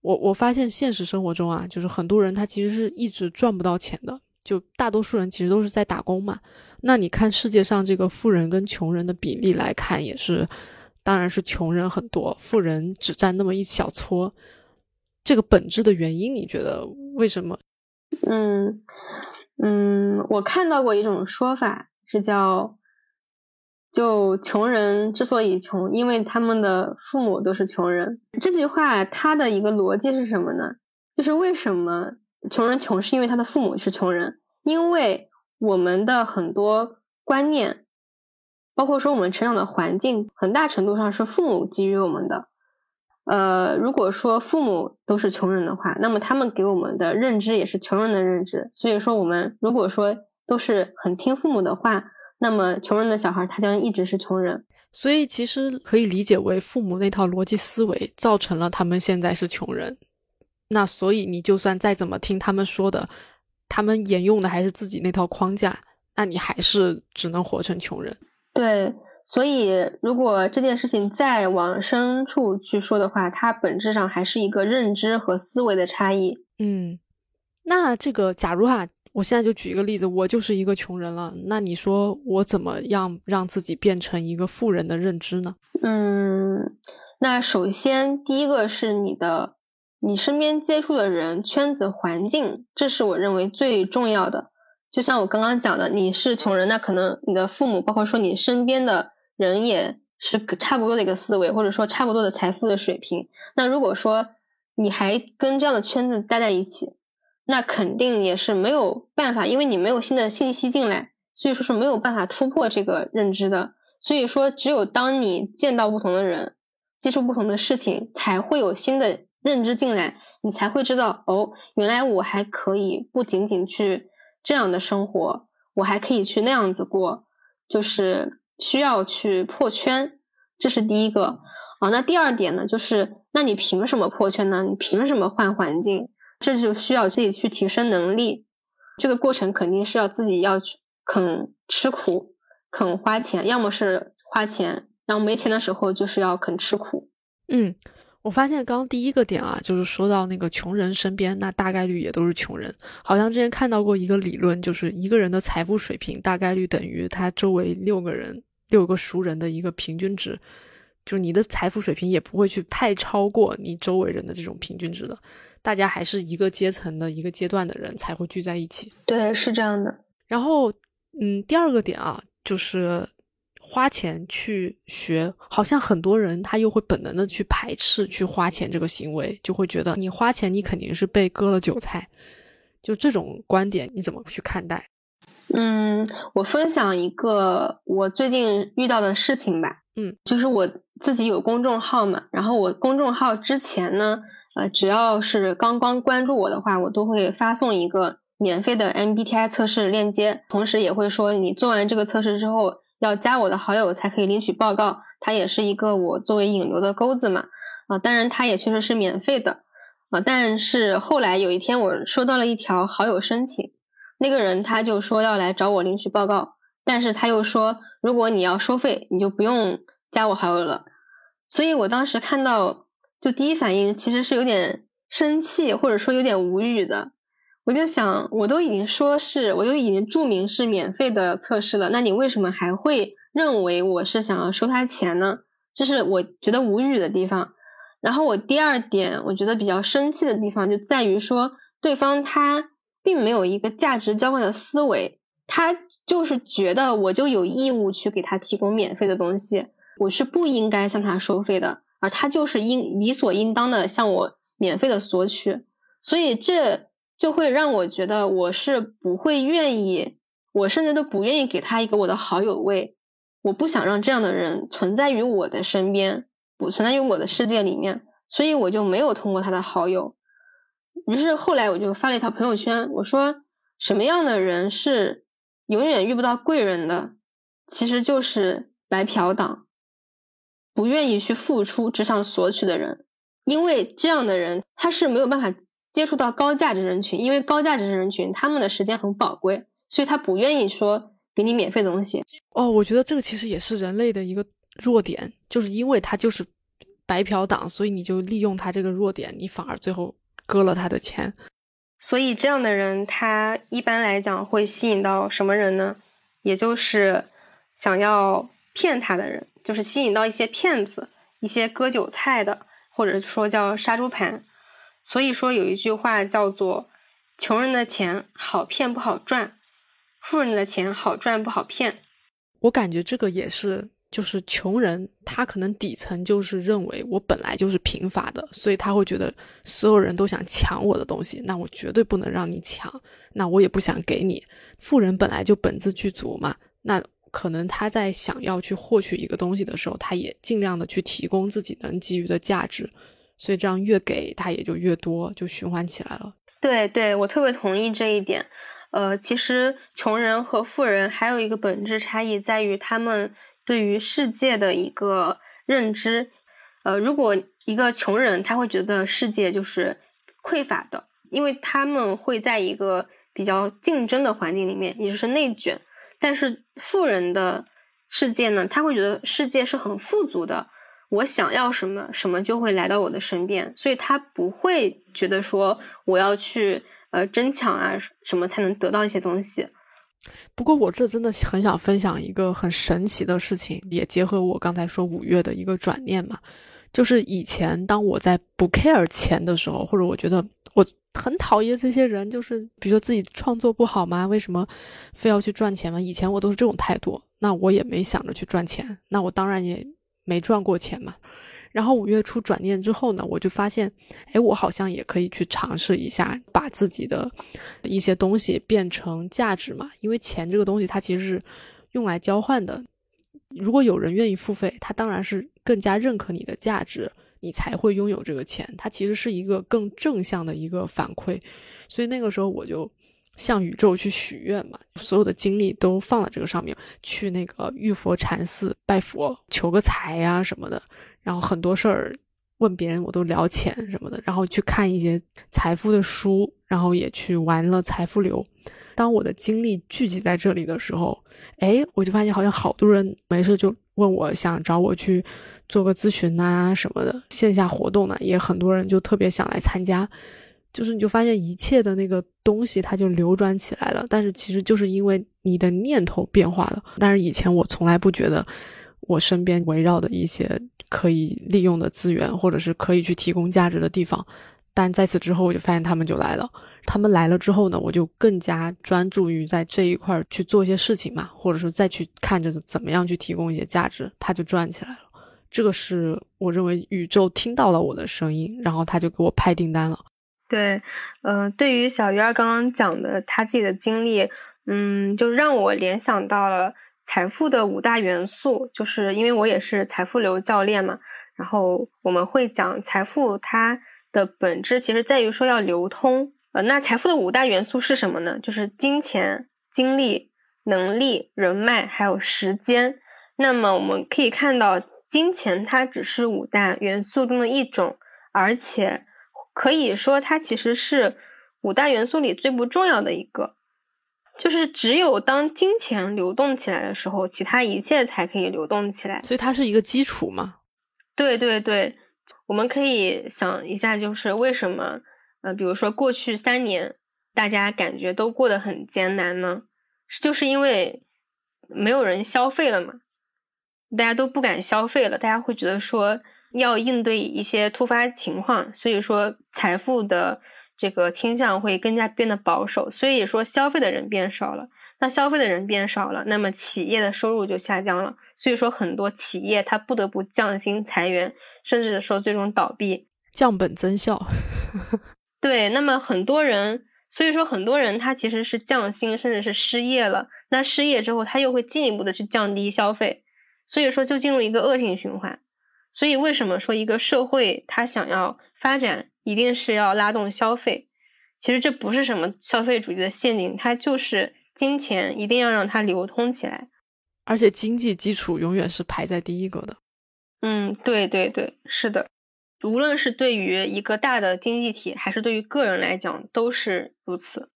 Speaker 2: 我我发现现实生活中啊，就是很多人他其实是一直赚不到钱的，就大多数人其实都是在打工嘛。那你看世界上这个富人跟穷人的比例来看，也是，当然是穷人很多，富人只占那么一小撮。这个本质的原因，你觉得为什么？
Speaker 1: 嗯嗯，我看到过一种说法是叫。就穷人之所以穷，因为他们的父母都是穷人。这句话它的一个逻辑是什么呢？就是为什么穷人穷，是因为他的父母是穷人。因为我们的很多观念，包括说我们成长的环境，很大程度上是父母给予我们的。呃，如果说父母都是穷人的话，那么他们给我们的认知也是穷人的认知。所以说，我们如果说都是很听父母的话。那么，穷人的小孩他将一直是穷人，
Speaker 2: 所以其实可以理解为父母那套逻辑思维造成了他们现在是穷人。那所以你就算再怎么听他们说的，他们沿用的还是自己那套框架，那你还是只能活成穷人。
Speaker 1: 对，所以如果这件事情再往深处去说的话，它本质上还是一个认知和思维的差异。
Speaker 2: 嗯，那这个假如哈。我现在就举一个例子，我就是一个穷人了。那你说我怎么样让自己变成一个富人的认知呢？
Speaker 1: 嗯，那首先第一个是你的，你身边接触的人、圈子、环境，这是我认为最重要的。就像我刚刚讲的，你是穷人，那可能你的父母，包括说你身边的人，也是差不多的一个思维，或者说差不多的财富的水平。那如果说你还跟这样的圈子待在一起，那肯定也是没有办法，因为你没有新的信息进来，所以说是没有办法突破这个认知的。所以说，只有当你见到不同的人，接触不同的事情，才会有新的认知进来，你才会知道，哦，原来我还可以不仅仅去这样的生活，我还可以去那样子过，就是需要去破圈，这是第一个。啊，那第二点呢，就是那你凭什么破圈呢？你凭什么换环境？这就需要自己去提升能力，这个过程肯定是要自己要去肯吃苦，肯花钱，要么是花钱，然后没钱的时候就是要肯吃苦。
Speaker 2: 嗯，我发现刚刚第一个点啊，就是说到那个穷人身边，那大概率也都是穷人。好像之前看到过一个理论，就是一个人的财富水平大概率等于他周围六个人、六个熟人的一个平均值，就你的财富水平也不会去太超过你周围人的这种平均值的。大家还是一个阶层的一个阶段的人才会聚在一起，
Speaker 1: 对，是这样的。
Speaker 2: 然后，嗯，第二个点啊，就是花钱去学，好像很多人他又会本能的去排斥去花钱这个行为，就会觉得你花钱你肯定是被割了韭菜，就这种观点你怎么去看待？
Speaker 1: 嗯，我分享一个我最近遇到的事情吧。
Speaker 2: 嗯，
Speaker 1: 就是我自己有公众号嘛，然后我公众号之前呢。呃，只要是刚刚关注我的话，我都会发送一个免费的 MBTI 测试链接，同时也会说你做完这个测试之后要加我的好友才可以领取报告，它也是一个我作为引流的钩子嘛。啊，当然它也确实是免费的啊，但是后来有一天我收到了一条好友申请，那个人他就说要来找我领取报告，但是他又说如果你要收费，你就不用加我好友了，所以我当时看到。就第一反应其实是有点生气，或者说有点无语的。我就想，我都已经说是，我都已经注明是免费的测试了，那你为什么还会认为我是想要收他钱呢？这是我觉得无语的地方。然后我第二点，我觉得比较生气的地方就在于说，对方他并没有一个价值交换的思维，他就是觉得我就有义务去给他提供免费的东西，我是不应该向他收费的。而他就是应理所应当的向我免费的索取，所以这就会让我觉得我是不会愿意，我甚至都不愿意给他一个我的好友位，我不想让这样的人存在于我的身边，不存在于我的世界里面，所以我就没有通过他的好友。于是后来我就发了一条朋友圈，我说什么样的人是永远遇不到贵人的，其实就是白嫖党。不愿意去付出，只想索取的人，因为这样的人他是没有办法接触到高价值人群，因为高价值人群他们的时间很宝贵，所以他不愿意说给你免费的东西。
Speaker 2: 哦，我觉得这个其实也是人类的一个弱点，就是因为他就是白嫖党，所以你就利用他这个弱点，你反而最后割了他的钱。
Speaker 1: 所以这样的人，他一般来讲会吸引到什么人呢？也就是想要骗他的人，就是吸引到一些骗子、一些割韭菜的，或者说叫杀猪盘。所以说有一句话叫做“穷人的钱好骗不好赚，富人的钱好赚不好骗”。
Speaker 2: 我感觉这个也是。就是穷人，他可能底层就是认为我本来就是贫乏的，所以他会觉得所有人都想抢我的东西，那我绝对不能让你抢，那我也不想给你。富人本来就本自具足嘛，那可能他在想要去获取一个东西的时候，他也尽量的去提供自己能给予的价值，所以这样越给他也就越多，就循环起来了。
Speaker 1: 对，对我特别同意这一点。呃，其实穷人和富人还有一个本质差异在于他们。对于世界的一个认知，呃，如果一个穷人他会觉得世界就是匮乏的，因为他们会在一个比较竞争的环境里面，也就是内卷。但是富人的世界呢，他会觉得世界是很富足的，我想要什么，什么就会来到我的身边，所以他不会觉得说我要去呃争抢啊什么才能得到一些东西。
Speaker 2: 不过我这真的很想分享一个很神奇的事情，也结合我刚才说五月的一个转念嘛。就是以前当我在不 care 钱的时候，或者我觉得我很讨厌这些人，就是比如说自己创作不好吗？为什么非要去赚钱吗？以前我都是这种态度，那我也没想着去赚钱，那我当然也没赚过钱嘛。然后五月初转念之后呢，我就发现，哎，我好像也可以去尝试一下，把自己的一些东西变成价值嘛。因为钱这个东西，它其实是用来交换的。如果有人愿意付费，他当然是更加认可你的价值，你才会拥有这个钱。它其实是一个更正向的一个反馈。所以那个时候我就向宇宙去许愿嘛，所有的精力都放在这个上面，去那个玉佛禅寺拜佛，求个财呀什么的。然后很多事儿问别人，我都聊钱什么的。然后去看一些财富的书，然后也去玩了财富流。当我的精力聚集在这里的时候，哎，我就发现好像好多人没事就问我，想找我去做个咨询啊什么的。线下活动呢，也很多人就特别想来参加。就是你就发现一切的那个东西，它就流转起来了。但是其实就是因为你的念头变化了。但是以前我从来不觉得。我身边围绕的一些可以利用的资源，或者是可以去提供价值的地方，但在此之后，我就发现他们就来了。他们来了之后呢，我就更加专注于在这一块去做一些事情嘛，或者说再去看着怎么样去提供一些价值，他就转起来了。这个是我认为宇宙听到了我的声音，然后他就给我派订单了。
Speaker 1: 对，嗯，对于小鱼儿刚刚讲的他自己的经历，嗯，就让我联想到了。财富的五大元素，就是因为我也是财富流教练嘛，然后我们会讲财富它的本质其实在于说要流通。呃，那财富的五大元素是什么呢？就是金钱、精力、能力、人脉还有时间。那么我们可以看到，金钱它只是五大元素中的一种，而且可以说它其实是五大元素里最不重要的一个。就是只有当金钱流动起来的时候，其他一切才可以流动起来。
Speaker 2: 所以它是一个基础嘛？
Speaker 1: 对对对，我们可以想一下，就是为什么呃，比如说过去三年大家感觉都过得很艰难呢？就是因为没有人消费了嘛，大家都不敢消费了，大家会觉得说要应对一些突发情况，所以说财富的。这个倾向会更加变得保守，所以说消费的人变少了。那消费的人变少了，那么企业的收入就下降了。所以说很多企业它不得不降薪裁员，甚至说最终倒闭，
Speaker 2: 降本增效。[laughs]
Speaker 1: 对，那么很多人，所以说很多人他其实是降薪，甚至是失业了。那失业之后，他又会进一步的去降低消费，所以说就进入一个恶性循环。所以为什么说一个社会它想要发展？一定是要拉动消费，其实这不是什么消费主义的陷阱，它就是金钱一定要让它流通起来，
Speaker 2: 而且经济基础永远是排在第一个的。
Speaker 1: 嗯，对对对，是的，无论是对于一个大的经济体，还是对于个人来讲，都是如此。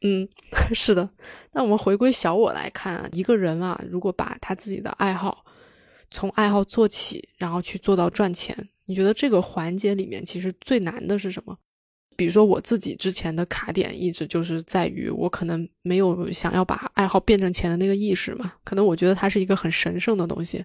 Speaker 2: 嗯，[laughs] 是的。那我们回归小我来看啊，一个人啊，如果把他自己的爱好从爱好做起，然后去做到赚钱，你觉得这个环节里面其实最难的是什么？比如说我自己之前的卡点一直就是在于我可能没有想要把爱好变成钱的那个意识嘛，可能我觉得它是一个很神圣的东西。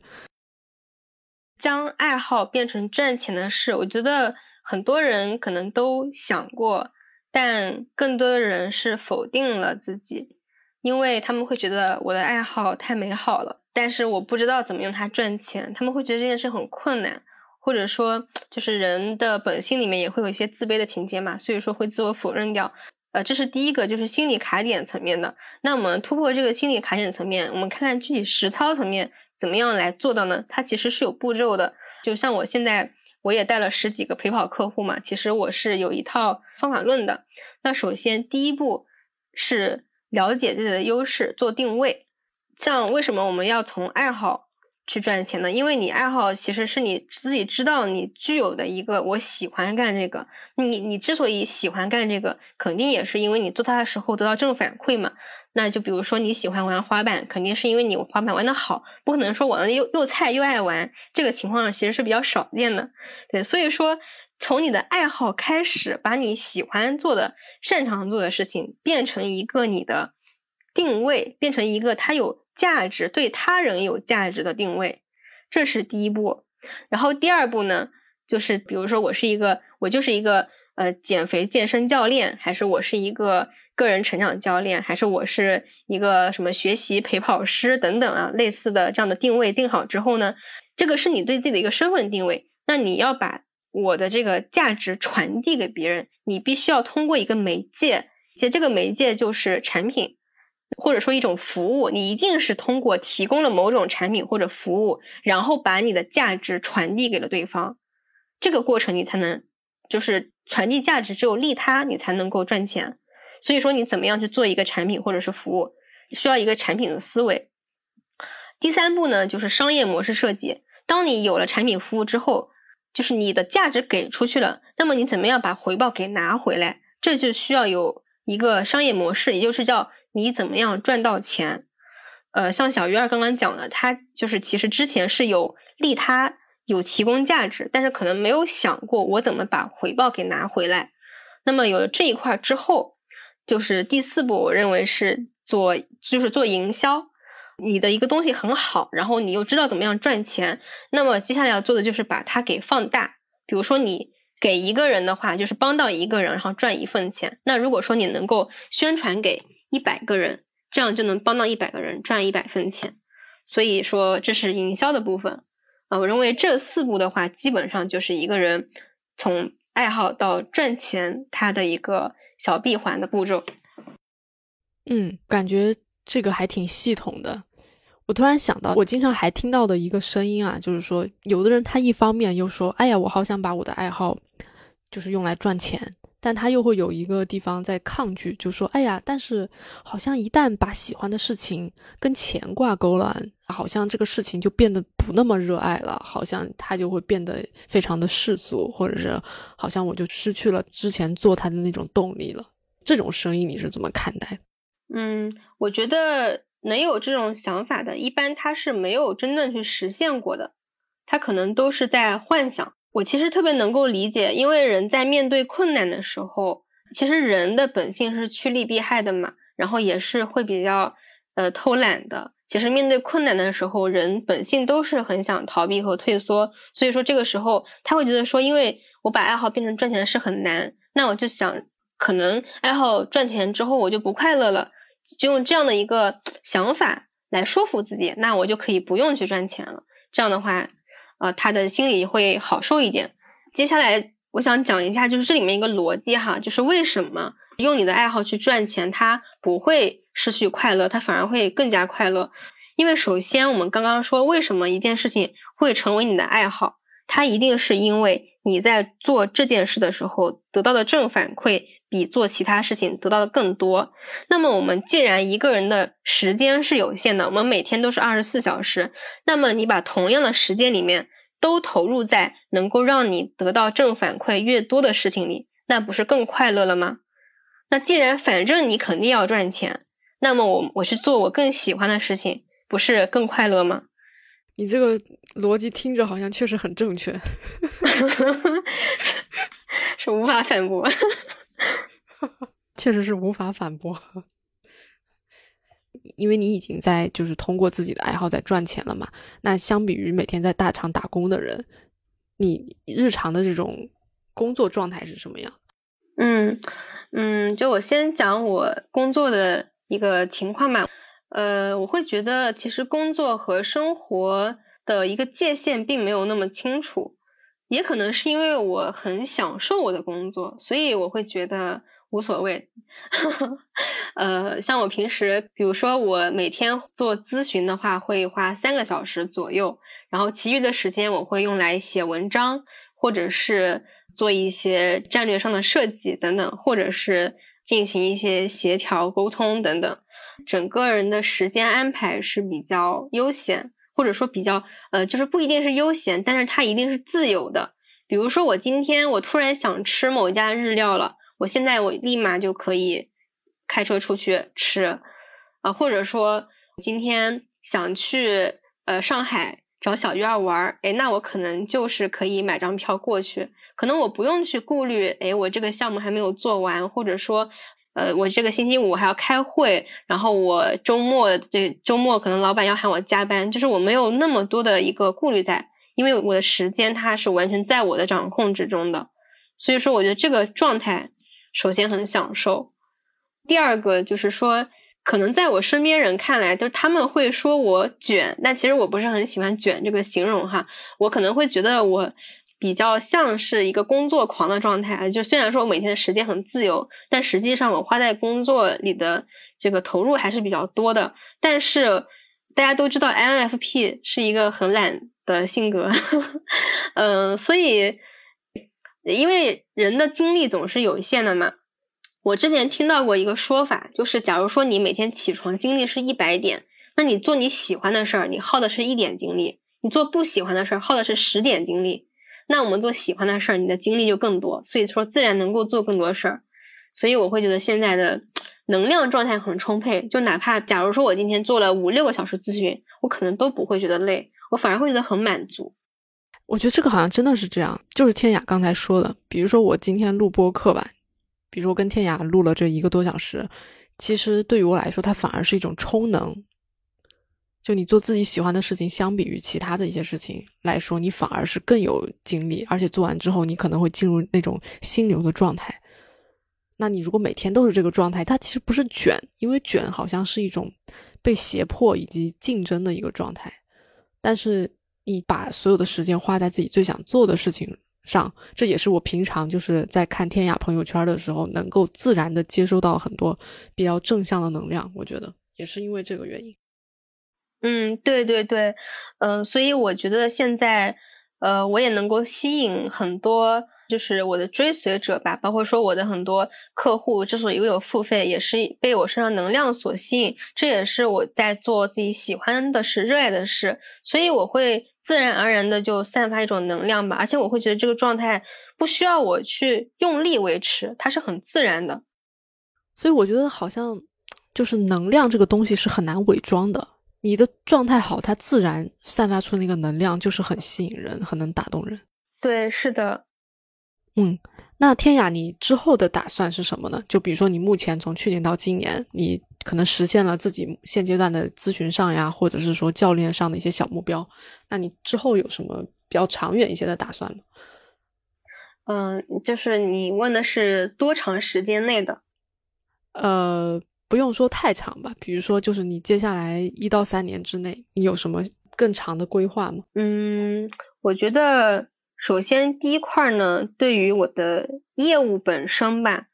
Speaker 1: 将爱好变成赚钱的事，我觉得很多人可能都想过，但更多的人是否定了自己，因为他们会觉得我的爱好太美好了，但是我不知道怎么用它赚钱，他们会觉得这件事很困难，或者说就是人的本性里面也会有一些自卑的情节嘛，所以说会自我否认掉。呃，这是第一个，就是心理卡点层面的。那我们突破这个心理卡点层面，我们看看具体实操层面。怎么样来做到呢？它其实是有步骤的。就像我现在，我也带了十几个陪跑客户嘛，其实我是有一套方法论的。那首先第一步是了解自己的优势，做定位。像为什么我们要从爱好去赚钱呢？因为你爱好其实是你自己知道你具有的一个，我喜欢干这个。你你之所以喜欢干这个，肯定也是因为你做它的时候得到正反馈嘛。那就比如说你喜欢玩滑板，肯定是因为你滑板玩的好，不可能说玩的又又菜又爱玩，这个情况其实是比较少见的。对，所以说从你的爱好开始，把你喜欢做的、擅长做的事情变成一个你的定位，变成一个它有价值、对他人有价值的定位，这是第一步。然后第二步呢，就是比如说我是一个，我就是一个呃减肥健身教练，还是我是一个。个人成长教练，还是我是一个什么学习陪跑师等等啊，类似的这样的定位定好之后呢，这个是你对自己的一个身份定位。那你要把我的这个价值传递给别人，你必须要通过一个媒介，且这个媒介就是产品，或者说一种服务。你一定是通过提供了某种产品或者服务，然后把你的价值传递给了对方，这个过程你才能就是传递价值，只有利他，你才能够赚钱。所以说，你怎么样去做一个产品或者是服务，需要一个产品的思维。第三步呢，就是商业模式设计。当你有了产品服务之后，就是你的价值给出去了，那么你怎么样把回报给拿回来？这就需要有一个商业模式，也就是叫你怎么样赚到钱。呃，像小鱼儿刚刚讲的，他就是其实之前是有利他、有提供价值，但是可能没有想过我怎么把回报给拿回来。那么有了这一块之后，就是第四步，我认为是做，就是做营销。你的一个东西很好，然后你又知道怎么样赚钱，那么接下来要做的就是把它给放大。比如说你给一个人的话，就是帮到一个人，然后赚一份钱。那如果说你能够宣传给一百个人，这样就能帮到一百个人赚一百分钱。所以说这是营销的部分啊。我认为这四步的话，基本上就是一个人从爱好到赚钱，他的一个。小闭环的步骤，
Speaker 2: 嗯，感觉这个还挺系统的。我突然想到，我经常还听到的一个声音啊，就是说，有的人他一方面又说，哎呀，我好想把我的爱好就是用来赚钱，但他又会有一个地方在抗拒，就说，哎呀，但是好像一旦把喜欢的事情跟钱挂钩了，好像这个事情就变得不那么热爱了，好像他就会变得非常的世俗，或者是好像我就失去了之前做他的那种动力了。这种声音你是怎么看待？
Speaker 1: 嗯，我觉得。能有这种想法的，一般他是没有真正去实现过的，他可能都是在幻想。我其实特别能够理解，因为人在面对困难的时候，其实人的本性是趋利避害的嘛，然后也是会比较呃偷懒的。其实面对困难的时候，人本性都是很想逃避和退缩，所以说这个时候他会觉得说，因为我把爱好变成赚钱的事很难，那我就想，可能爱好赚钱之后我就不快乐了。就用这样的一个想法来说服自己，那我就可以不用去赚钱了。这样的话，呃，他的心里会好受一点。接下来，我想讲一下，就是这里面一个逻辑哈，就是为什么用你的爱好去赚钱，他不会失去快乐，他反而会更加快乐。因为首先，我们刚刚说，为什么一件事情会成为你的爱好，它一定是因为。你在做这件事的时候得到的正反馈比做其他事情得到的更多。那么我们既然一个人的时间是有限的，我们每天都是二十四小时，那么你把同样的时间里面都投入在能够让你得到正反馈越多的事情里，那不是更快乐了吗？那既然反正你肯定要赚钱，那么我我去做我更喜欢的事情，不是更快乐吗？
Speaker 2: 你这个逻辑听着好像确实很正确，[laughs]
Speaker 1: 是无法反驳，
Speaker 2: 确实是无法反驳，因为你已经在就是通过自己的爱好在赚钱了嘛。那相比于每天在大厂打工的人，你日常的这种工作状态是什么样？
Speaker 1: 嗯嗯，就我先讲我工作的一个情况吧。呃，我会觉得其实工作和生活的一个界限并没有那么清楚，也可能是因为我很享受我的工作，所以我会觉得无所谓。[laughs] 呃，像我平时，比如说我每天做咨询的话，会花三个小时左右，然后其余的时间我会用来写文章，或者是做一些战略上的设计等等，或者是进行一些协调沟通等等。整个人的时间安排是比较悠闲，或者说比较呃，就是不一定是悠闲，但是它一定是自由的。比如说我今天我突然想吃某一家日料了，我现在我立马就可以开车出去吃啊，或者说今天想去呃上海找小鱼儿玩，哎，那我可能就是可以买张票过去，可能我不用去顾虑，哎，我这个项目还没有做完，或者说。呃，我这个星期五还要开会，然后我周末这周末可能老板要喊我加班，就是我没有那么多的一个顾虑在，因为我的时间它是完全在我的掌控之中的，所以说我觉得这个状态首先很享受，第二个就是说，可能在我身边人看来，就是他们会说我卷，但其实我不是很喜欢卷这个形容哈，我可能会觉得我。比较像是一个工作狂的状态，就虽然说我每天的时间很自由，但实际上我花在工作里的这个投入还是比较多的。但是大家都知道，INFP 是一个很懒的性格，嗯，所以因为人的精力总是有限的嘛。我之前听到过一个说法，就是假如说你每天起床精力是一百点，那你做你喜欢的事儿，你耗的是一点精力；你做不喜欢的事儿，耗的是十点精力。那我们做喜欢的事儿，你的精力就更多，所以说自然能够做更多事儿。所以我会觉得现在的能量状态很充沛，就哪怕假如说我今天做了五六个小时咨询，我可能都不会觉得累，我反而会觉得很满足。
Speaker 2: 我觉得这个好像真的是这样，就是天雅刚才说的，比如说我今天录播课吧，比如说跟天雅录了这一个多小时，其实对于我来说，它反而是一种充能。就你做自己喜欢的事情，相比于其他的一些事情来说，你反而是更有精力，而且做完之后，你可能会进入那种心流的状态。那你如果每天都是这个状态，它其实不是卷，因为卷好像是一种被胁迫以及竞争的一个状态。但是你把所有的时间花在自己最想做的事情上，这也是我平常就是在看天涯朋友圈的时候，能够自然的接收到很多比较正向的能量。我觉得也是因为这个原因。
Speaker 1: 嗯，对对对，嗯，所以我觉得现在，呃，我也能够吸引很多，就是我的追随者吧，包括说我的很多客户之所以有付费，也是被我身上能量所吸引，这也是我在做自己喜欢的事、热爱的事，所以我会自然而然的就散发一种能量吧，而且我会觉得这个状态不需要我去用力维持，它是很自然的，
Speaker 2: 所以我觉得好像就是能量这个东西是很难伪装的。你的状态好，它自然散发出那个能量，就是很吸引人，很能打动人。
Speaker 1: 对，是的。
Speaker 2: 嗯，那天雅，你之后的打算是什么呢？就比如说，你目前从去年到今年，你可能实现了自己现阶段的咨询上呀，或者是说教练上的一些小目标。那你之后有什么比较长远一些的打算吗？
Speaker 1: 嗯，就是你问的是多长时间内的？
Speaker 2: 呃。不用说太长吧，比如说，就是你接下来一到三年之内，你有什么更长的规划吗？
Speaker 1: 嗯，我觉得首先第一块呢，对于我的业务本身吧，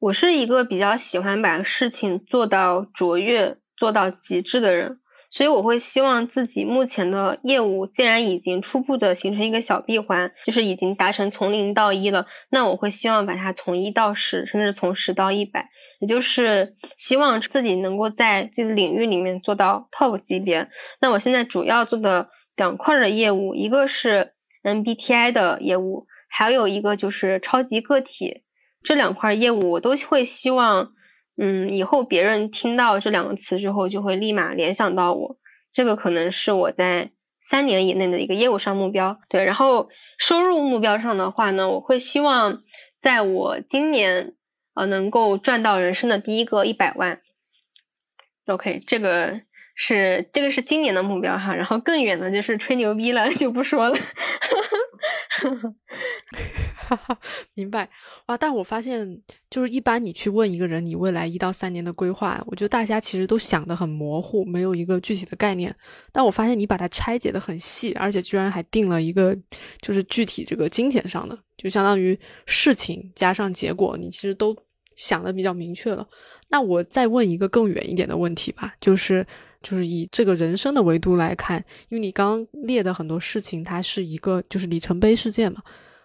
Speaker 1: 我是一个比较喜欢把事情做到卓越、做到极致的人，所以我会希望自己目前的业务既然已经初步的形成一个小闭环，就是已经达成从零到一了，那我会希望把它从一到十，甚至从十到一百。也就是希望自己能够在这个领域里面做到 top 级别。那我现在主要做的两块的业务，一个是 MBTI 的业务，还有一个就是超级个体。这两块业务，我都会希望，嗯，以后别人听到这两个词之后，就会立马联想到我。这个可能是我在三年以内的一个业务上目标。对，然后收入目标上的话呢，我会希望在我今年呃能够赚到人生的第一个一百万。OK，这个。是这个是今年的目标哈，然后更远的就是吹牛逼了，就不说了。[laughs]
Speaker 2: 哈哈 [laughs] 明白哇！但我发现，就是一般你去问一个人你未来一到三年的规划，我觉得大家其实都想的很模糊，没有一个具体的概念。但我发现你把它拆解的很细，而且居然还定了一个就是具体这个金钱上的，就相当于事情加上结果，你其实都想的比较明确了。那我再问一个更远一点的问题吧，就是。就是以这个人生的维度来看，因为你刚列的很多事情，它是一个就是里程碑事件嘛。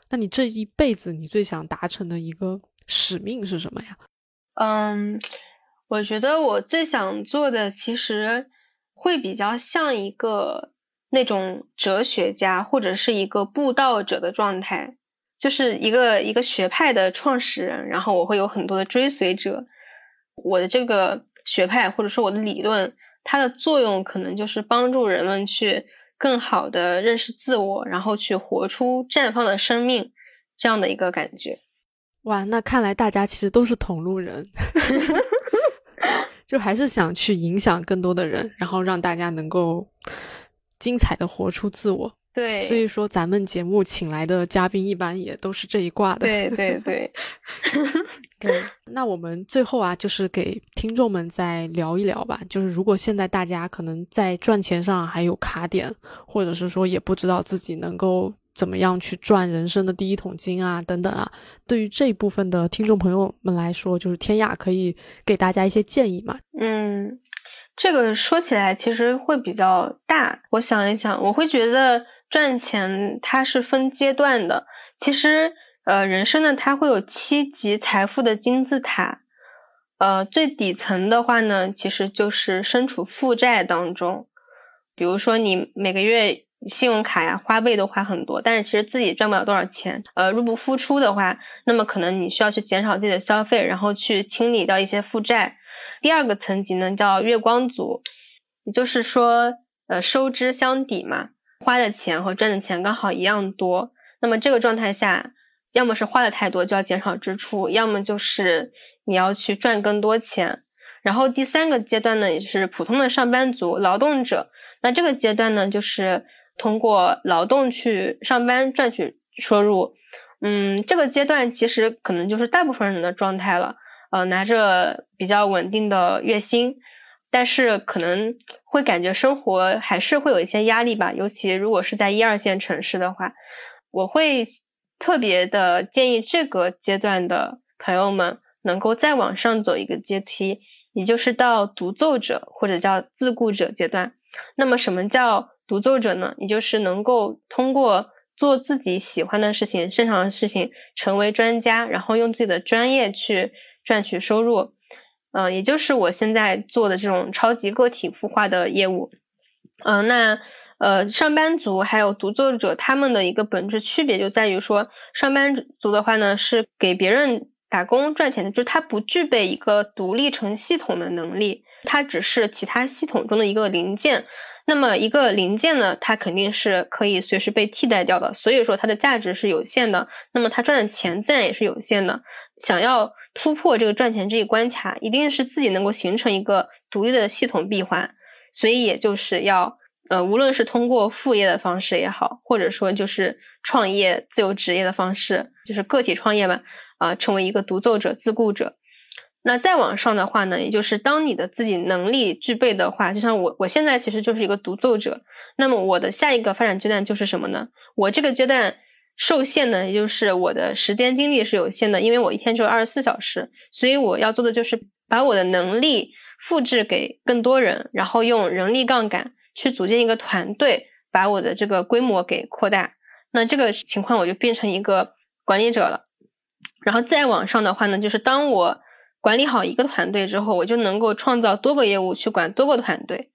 Speaker 2: 那你这一辈子你最想达成的一个使命是什么呀？
Speaker 1: 嗯，我觉得我最想做的其实会比较像一个那种哲学家或者是一个布道者的状态，就是一个一个学派的创始人，然后我会有很多的追随者。我的这个学派或者说我的理论。它的作用可能就是帮助人们去更好的认识自我，然后去活出绽放的生命，这样的一个感觉。
Speaker 2: 哇，那看来大家其实都是同路人，[laughs] 就还是想去影响更多的人，然后让大家能够精彩的活出自我。
Speaker 1: 对，
Speaker 2: 所以说咱们节目请来的嘉宾一般也都是这一挂的。
Speaker 1: 对对对。[laughs]
Speaker 2: 对，那我们最后啊，就是给听众们再聊一聊吧。就是如果现在大家可能在赚钱上还有卡点，或者是说也不知道自己能够怎么样去赚人生的第一桶金啊，等等啊，对于这一部分的听众朋友们来说，就是天雅可以给大家一些建议嘛？
Speaker 1: 嗯，这个说起来其实会比较大。我想一想，我会觉得赚钱它是分阶段的，其实。呃，人生呢，它会有七级财富的金字塔。呃，最底层的话呢，其实就是身处负债当中。比如说，你每个月信用卡呀花呗都花很多，但是其实自己赚不了多少钱。呃，入不敷出的话，那么可能你需要去减少自己的消费，然后去清理掉一些负债。第二个层级呢，叫月光族，也就是说，呃，收支相抵嘛，花的钱和赚的钱刚好一样多。那么这个状态下。要么是花的太多就要减少支出，要么就是你要去赚更多钱。然后第三个阶段呢，也是普通的上班族、劳动者。那这个阶段呢，就是通过劳动去上班赚取收入。嗯，这个阶段其实可能就是大部分人的状态了。呃，拿着比较稳定的月薪，但是可能会感觉生活还是会有一些压力吧。尤其如果是在一二线城市的话，我会。特别的建议这个阶段的朋友们能够再往上走一个阶梯，也就是到独奏者或者叫自雇者阶段。那么什么叫独奏者呢？也就是能够通过做自己喜欢的事情、擅长的事情，成为专家，然后用自己的专业去赚取收入。嗯，也就是我现在做的这种超级个体孵化的业务。嗯，那。呃，上班族还有独作者，他们的一个本质区别就在于说，上班族的话呢，是给别人打工赚钱的，就是他不具备一个独立成系统的能力，他只是其他系统中的一个零件。那么一个零件呢，它肯定是可以随时被替代掉的，所以说它的价值是有限的。那么他赚的钱自然也是有限的。想要突破这个赚钱这一关卡，一定是自己能够形成一个独立的系统闭环，所以也就是要。呃，无论是通过副业的方式也好，或者说就是创业自由职业的方式，就是个体创业吧，啊，成为一个独奏者、自雇者。那再往上的话呢，也就是当你的自己能力具备的话，就像我，我现在其实就是一个独奏者。那么我的下一个发展阶段就是什么呢？我这个阶段受限呢，也就是我的时间精力是有限的，因为我一天只有二十四小时，所以我要做的就是把我的能力复制给更多人，然后用人力杠杆。去组建一个团队，把我的这个规模给扩大，那这个情况我就变成一个管理者了。然后再往上的话呢，就是当我管理好一个团队之后，我就能够创造多个业务去管多个团队，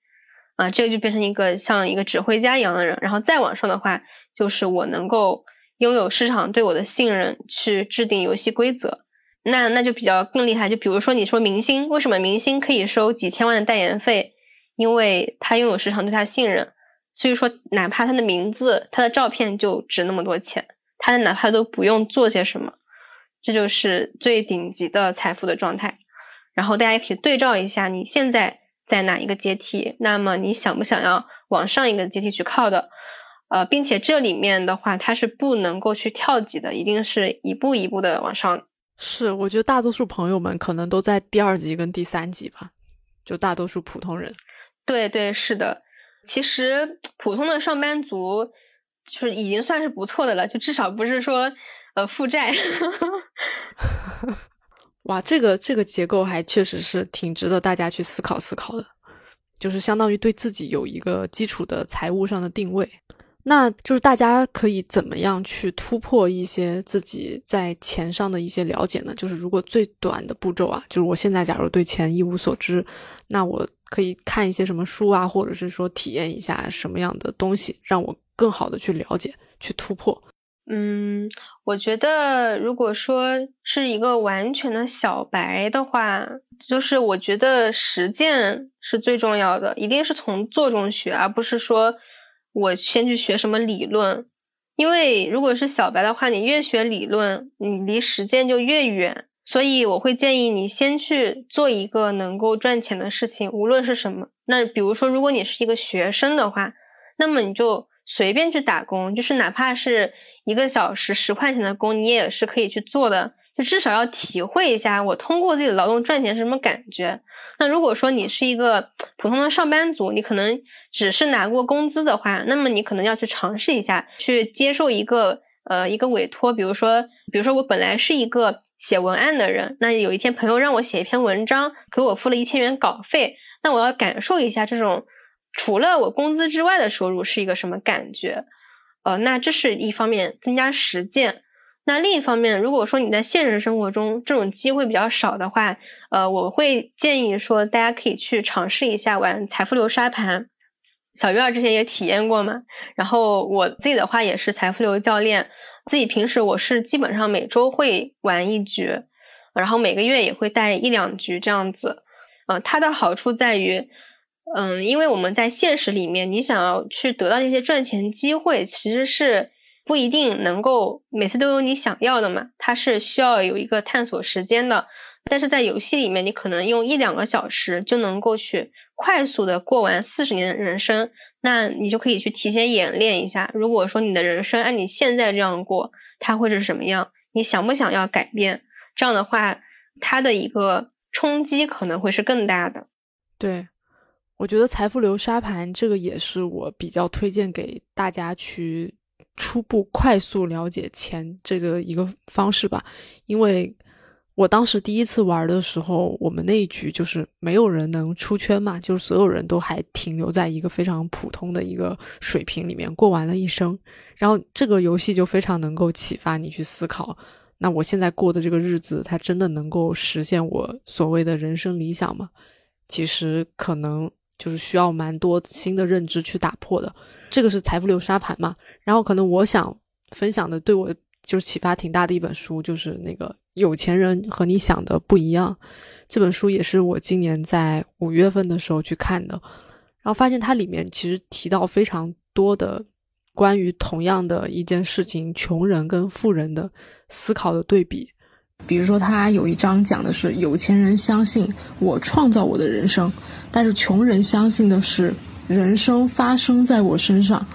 Speaker 1: 啊，这个就变成一个像一个指挥家一样的人。然后再往上的话，就是我能够拥有市场对我的信任，去制定游戏规则。那那就比较更厉害。就比如说你说明星，为什么明星可以收几千万的代言费？因为他拥有市场对他信任，所以说哪怕他的名字、他的照片就值那么多钱，他哪怕都不用做些什么，这就是最顶级的财富的状态。然后大家也可以对照一下，你现在在哪一个阶梯？那么你想不想要往上一个阶梯去靠的？呃，并且这里面的话，它是不能够去跳级的，一定是一步一步的往上。
Speaker 2: 是，我觉得大多数朋友们可能都在第二级跟第三级吧，就大多数普通人。
Speaker 1: 对对是的，其实普通的上班族就是已经算是不错的了，就至少不是说呃负债。[laughs]
Speaker 2: 哇，这个这个结构还确实是挺值得大家去思考思考的，就是相当于对自己有一个基础的财务上的定位。那就是大家可以怎么样去突破一些自己在钱上的一些了解呢？就是如果最短的步骤啊，就是我现在假如对钱一无所知，那我。可以看一些什么书啊，或者是说体验一下什么样的东西，让我更好的去了解、去突破。
Speaker 1: 嗯，我觉得如果说是一个完全的小白的话，就是我觉得实践是最重要的，一定是从做中学，而不是说我先去学什么理论。因为如果是小白的话，你越学理论，你离实践就越远。所以我会建议你先去做一个能够赚钱的事情，无论是什么。那比如说，如果你是一个学生的话，那么你就随便去打工，就是哪怕是一个小时十块钱的工，你也是可以去做的。就至少要体会一下我通过自己的劳动赚钱是什么感觉。那如果说你是一个普通的上班族，你可能只是拿过工资的话，那么你可能要去尝试一下，去接受一个呃一个委托。比如说，比如说我本来是一个。写文案的人，那有一天朋友让我写一篇文章，给我付了一千元稿费，那我要感受一下这种除了我工资之外的收入是一个什么感觉，呃，那这是一方面增加实践。那另一方面，如果说你在现实生活中这种机会比较少的话，呃，我会建议说大家可以去尝试一下玩财富流沙盘。小鱼儿之前也体验过嘛，然后我自己的话也是财富流教练。自己平时我是基本上每周会玩一局，然后每个月也会带一两局这样子。嗯，它的好处在于，嗯，因为我们在现实里面，你想要去得到那些赚钱机会，其实是不一定能够每次都有你想要的嘛。它是需要有一个探索时间的。但是在游戏里面，你可能用一两个小时就能够去快速的过完四十年的人生。那你就可以去提前演练一下，如果说你的人生按你现在这样过，它会是什么样？你想不想要改变？这样的话，它的一个冲击可能会是更大的。
Speaker 2: 对，我觉得财富流沙盘这个也是我比较推荐给大家去初步快速了解钱这个一个方式吧，因为。我当时第一次玩的时候，我们那一局就是没有人能出圈嘛，就是所有人都还停留在一个非常普通的一个水平里面过完了一生。然后这个游戏就非常能够启发你去思考，那我现在过的这个日子，它真的能够实现我所谓的人生理想吗？其实可能就是需要蛮多新的认知去打破的。这个是财富流沙盘嘛。然后可能我想分享的，对我就是启发挺大的一本书，就是那个。有钱人和你想的不一样，这本书也是我今年在五月份的时候去看的，然后发现它里面其实提到非常多的关于同样的一件事情，穷人跟富人的思考的对比。比如说，他有一章讲的是有钱人相信我创造我的人生，但是穷人相信的是人生发生在我身上。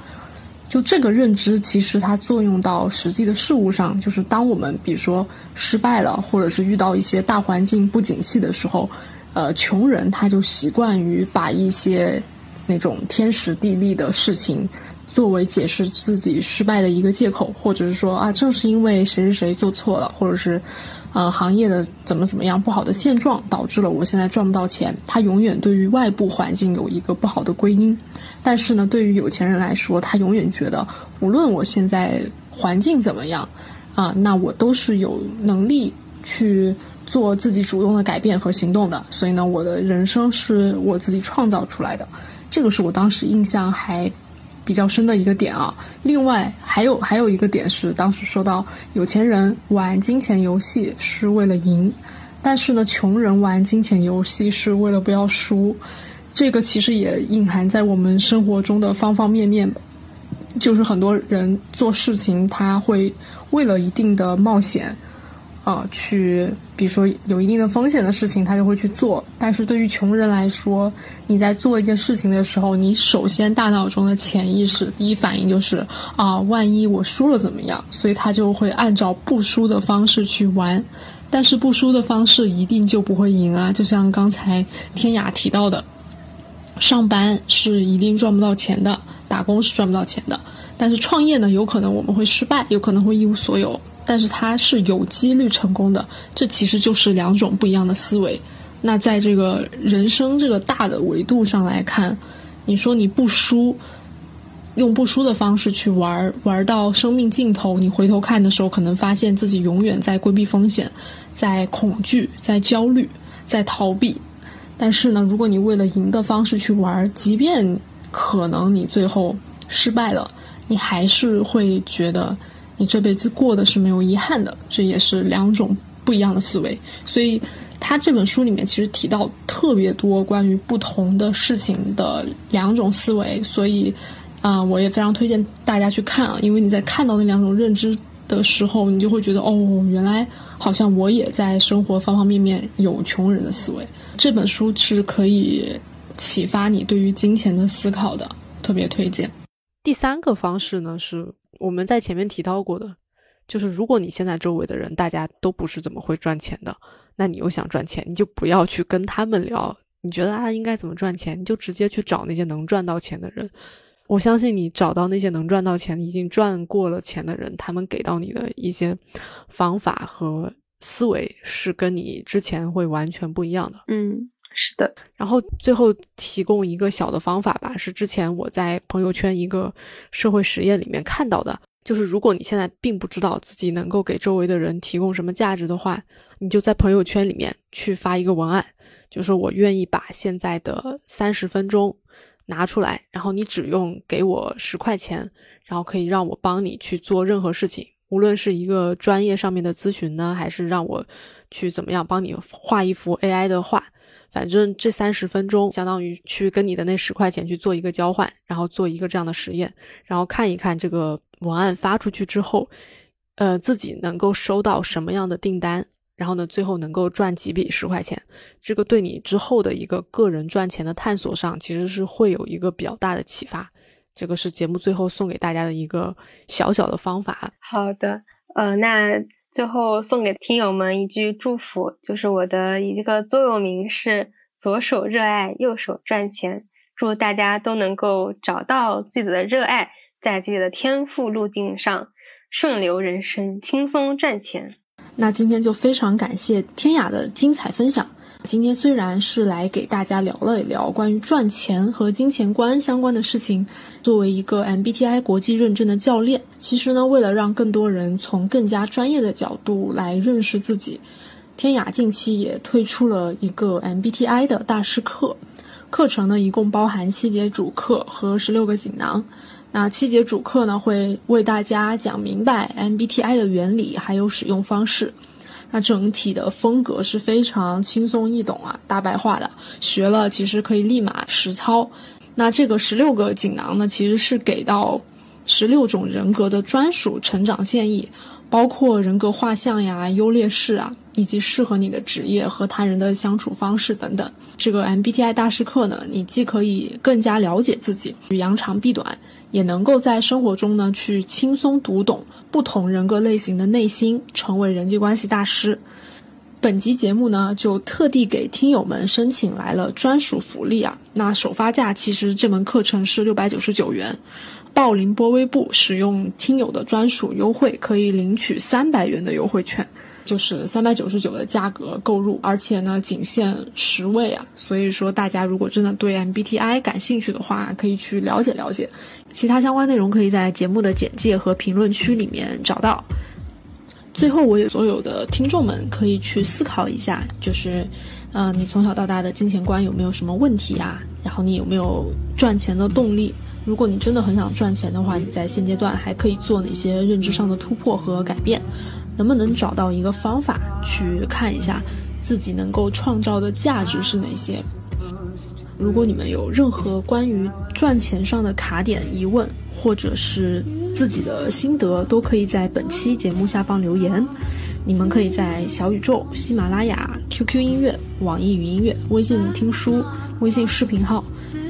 Speaker 2: 就这个认知，其实它作用到实际的事物上，就是当我们比如说失败了，或者是遇到一些大环境不景气的时候，呃，穷人他就习惯于把一些那种天时地利的事情作为解释自己失败的一个借口，或者是说啊，正是因为谁谁谁做错了，或者是。呃，行业的怎么怎么样不好的现状，导致了我现在赚不到钱。他永远对于外部环境有一个不好的归因，但是呢，对于有钱人来说，他永远觉得，无论我现在环境怎么样，啊，那我都是有能力去做自己主动的改变和行动的。所以呢，我的人生是我自己创造出来的。这个是我当时印象还。比较深的一个点啊。另外还有还有一个点是，当时说到有钱人玩金钱游戏是为了赢，但是呢，穷人玩金钱游戏是为了不要输。这个其实也隐含在我们生活中的方方面面，就是很多人做事情他会为了一定的冒险。啊，去，比如说有一定的风险的事情，他就会去做。但是对于穷人来说，你在做一件事情的时候，你首先大脑中的潜意识第一反应就是啊，万一我输了怎么样？所以他就会按照不输的方式去玩。但是不输的方式一定就不会赢啊！就像刚才天雅提到的，上班是一定赚不到钱的，打工是赚不到钱的。但是创业呢，有可能我们会失败，有可能会一无所有。但是它是有几率成功的，这其实就是两种不一样的思维。那在这个人生这个大的维度上来看，你说你不输，用不输的方式去玩，玩到生命尽头，你回头看的时候，可能发现自己永远在规避风险，在恐惧，在焦虑，在逃避。但是呢，如果你为了赢的方式去玩，即便可能你最后失败了，你还是会觉得。你这辈子过的是没有遗憾的，这也是两种不一样的思维。所以，他这本书里面其实提到特别多关于不同的事情的两种思维。所以，啊，我也非常推荐大家去看啊，因为你在看到那两种认知的时候，你就会觉得哦，原来好像我也在生活方方面面有穷人的思维。这本书是可以启发你对于金钱的思考的，特别推荐。第三个方式呢是。我们在前面提到过的，就是如果你现在周围的人大家都不是怎么会赚钱的，那你又想赚钱，你就不要去跟他们聊。你觉得啊应该怎么赚钱，你就直接去找那些能赚到钱的人。我相信你找到那些能赚到钱、已经赚过了钱的人，他们给到你的一些方法和思维是跟你之前会完全不一样的。
Speaker 1: 嗯。是的，
Speaker 2: 然后最后提供一个小的方法吧，是之前我在朋友圈一个社会实验里面看到的，就是如果你现在并不知道自己能够给周围的人提供什么价值的话，你就在朋友圈里面去发一个文案，就是我愿意把现在的三十分钟拿出来，然后你只用给我十块钱，然后可以让我帮你去做任何事情，无论是一个专业上面的咨询呢，还是让我去怎么样帮你画一幅 AI 的画。反正这三十分钟相当于去跟你的那十块钱去做一个交换，然后做一个这样的实验，然后看一看这个文案发出去之后，呃，自己能够收到什么样的订单，然后呢，最后能够赚几笔十块钱，这个对你之后的一个个人赚钱的探索上，其实是会有一个比较大的启发。这个是节目最后送给大家的一个小小的方法。
Speaker 1: 好的，呃，那。最后送给听友们一句祝福，就是我的一个座右铭是左手热爱，右手赚钱。祝大家都能够找到自己的热爱，在自己的天赋路径上顺流人生，轻松赚钱。
Speaker 2: 那今天就非常感谢天雅的精彩分享。今天虽然是来给大家聊了一聊关于赚钱和金钱观相关的事情，作为一个 MBTI 国际认证的教练，其实呢，为了让更多人从更加专业的角度来认识自己，天雅近期也推出了一个 MBTI 的大师课，课程呢一共包含七节主课和十六个锦囊。那七节主课呢会为大家讲明白 MBTI 的原理还有使用方式。那整体的风格是非常轻松易懂啊，大白话的，学了其实可以立马实操。那这个十六个锦囊呢，其实是给到十六种人格的专属成长建议，包括人格画像呀、优劣势啊，以及适合你的职业和他人的相处方式等等。这个 MBTI 大师课呢，你既可以更加了解自己，扬长避短。也能够在生活中呢，去轻松读懂不同人格类型的内心，成为人际关系大师。本集节目呢，就特地给听友们申请来了专属福利啊！那首发价其实这门课程是六百九十九元，报林波微步使用听友的专属优惠，可以领取三百元的优惠券。就是三百九十九的价格购入，而且呢仅限十位啊，所以说大家如果真的对 MBTI 感兴趣的话，可以去了解了解。其他相关内容可以在节目的简介和评论区里面找到。最后，我也所有的听众们可以去思考一下，就是，呃，你从小到大的金钱观有没有什么问题啊？然后你有没有赚钱的动力？如果你真的很想赚钱的话，你在现阶段还可以做哪些认知上的突破和改变？能不能找到一个方法去看一下自己能够创造的价值是哪些？如果你们有任何关于赚钱上的卡点疑问，或者是自己的心得，都可以在本期节目下方留言。你们可以在小宇宙、喜马拉雅、QQ 音乐、网易云音乐、微信听书、微信视频号、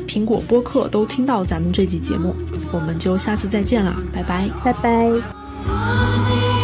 Speaker 2: 苹果播客都听到咱们这期节目。我们就下次再见了，拜拜，
Speaker 1: 拜拜。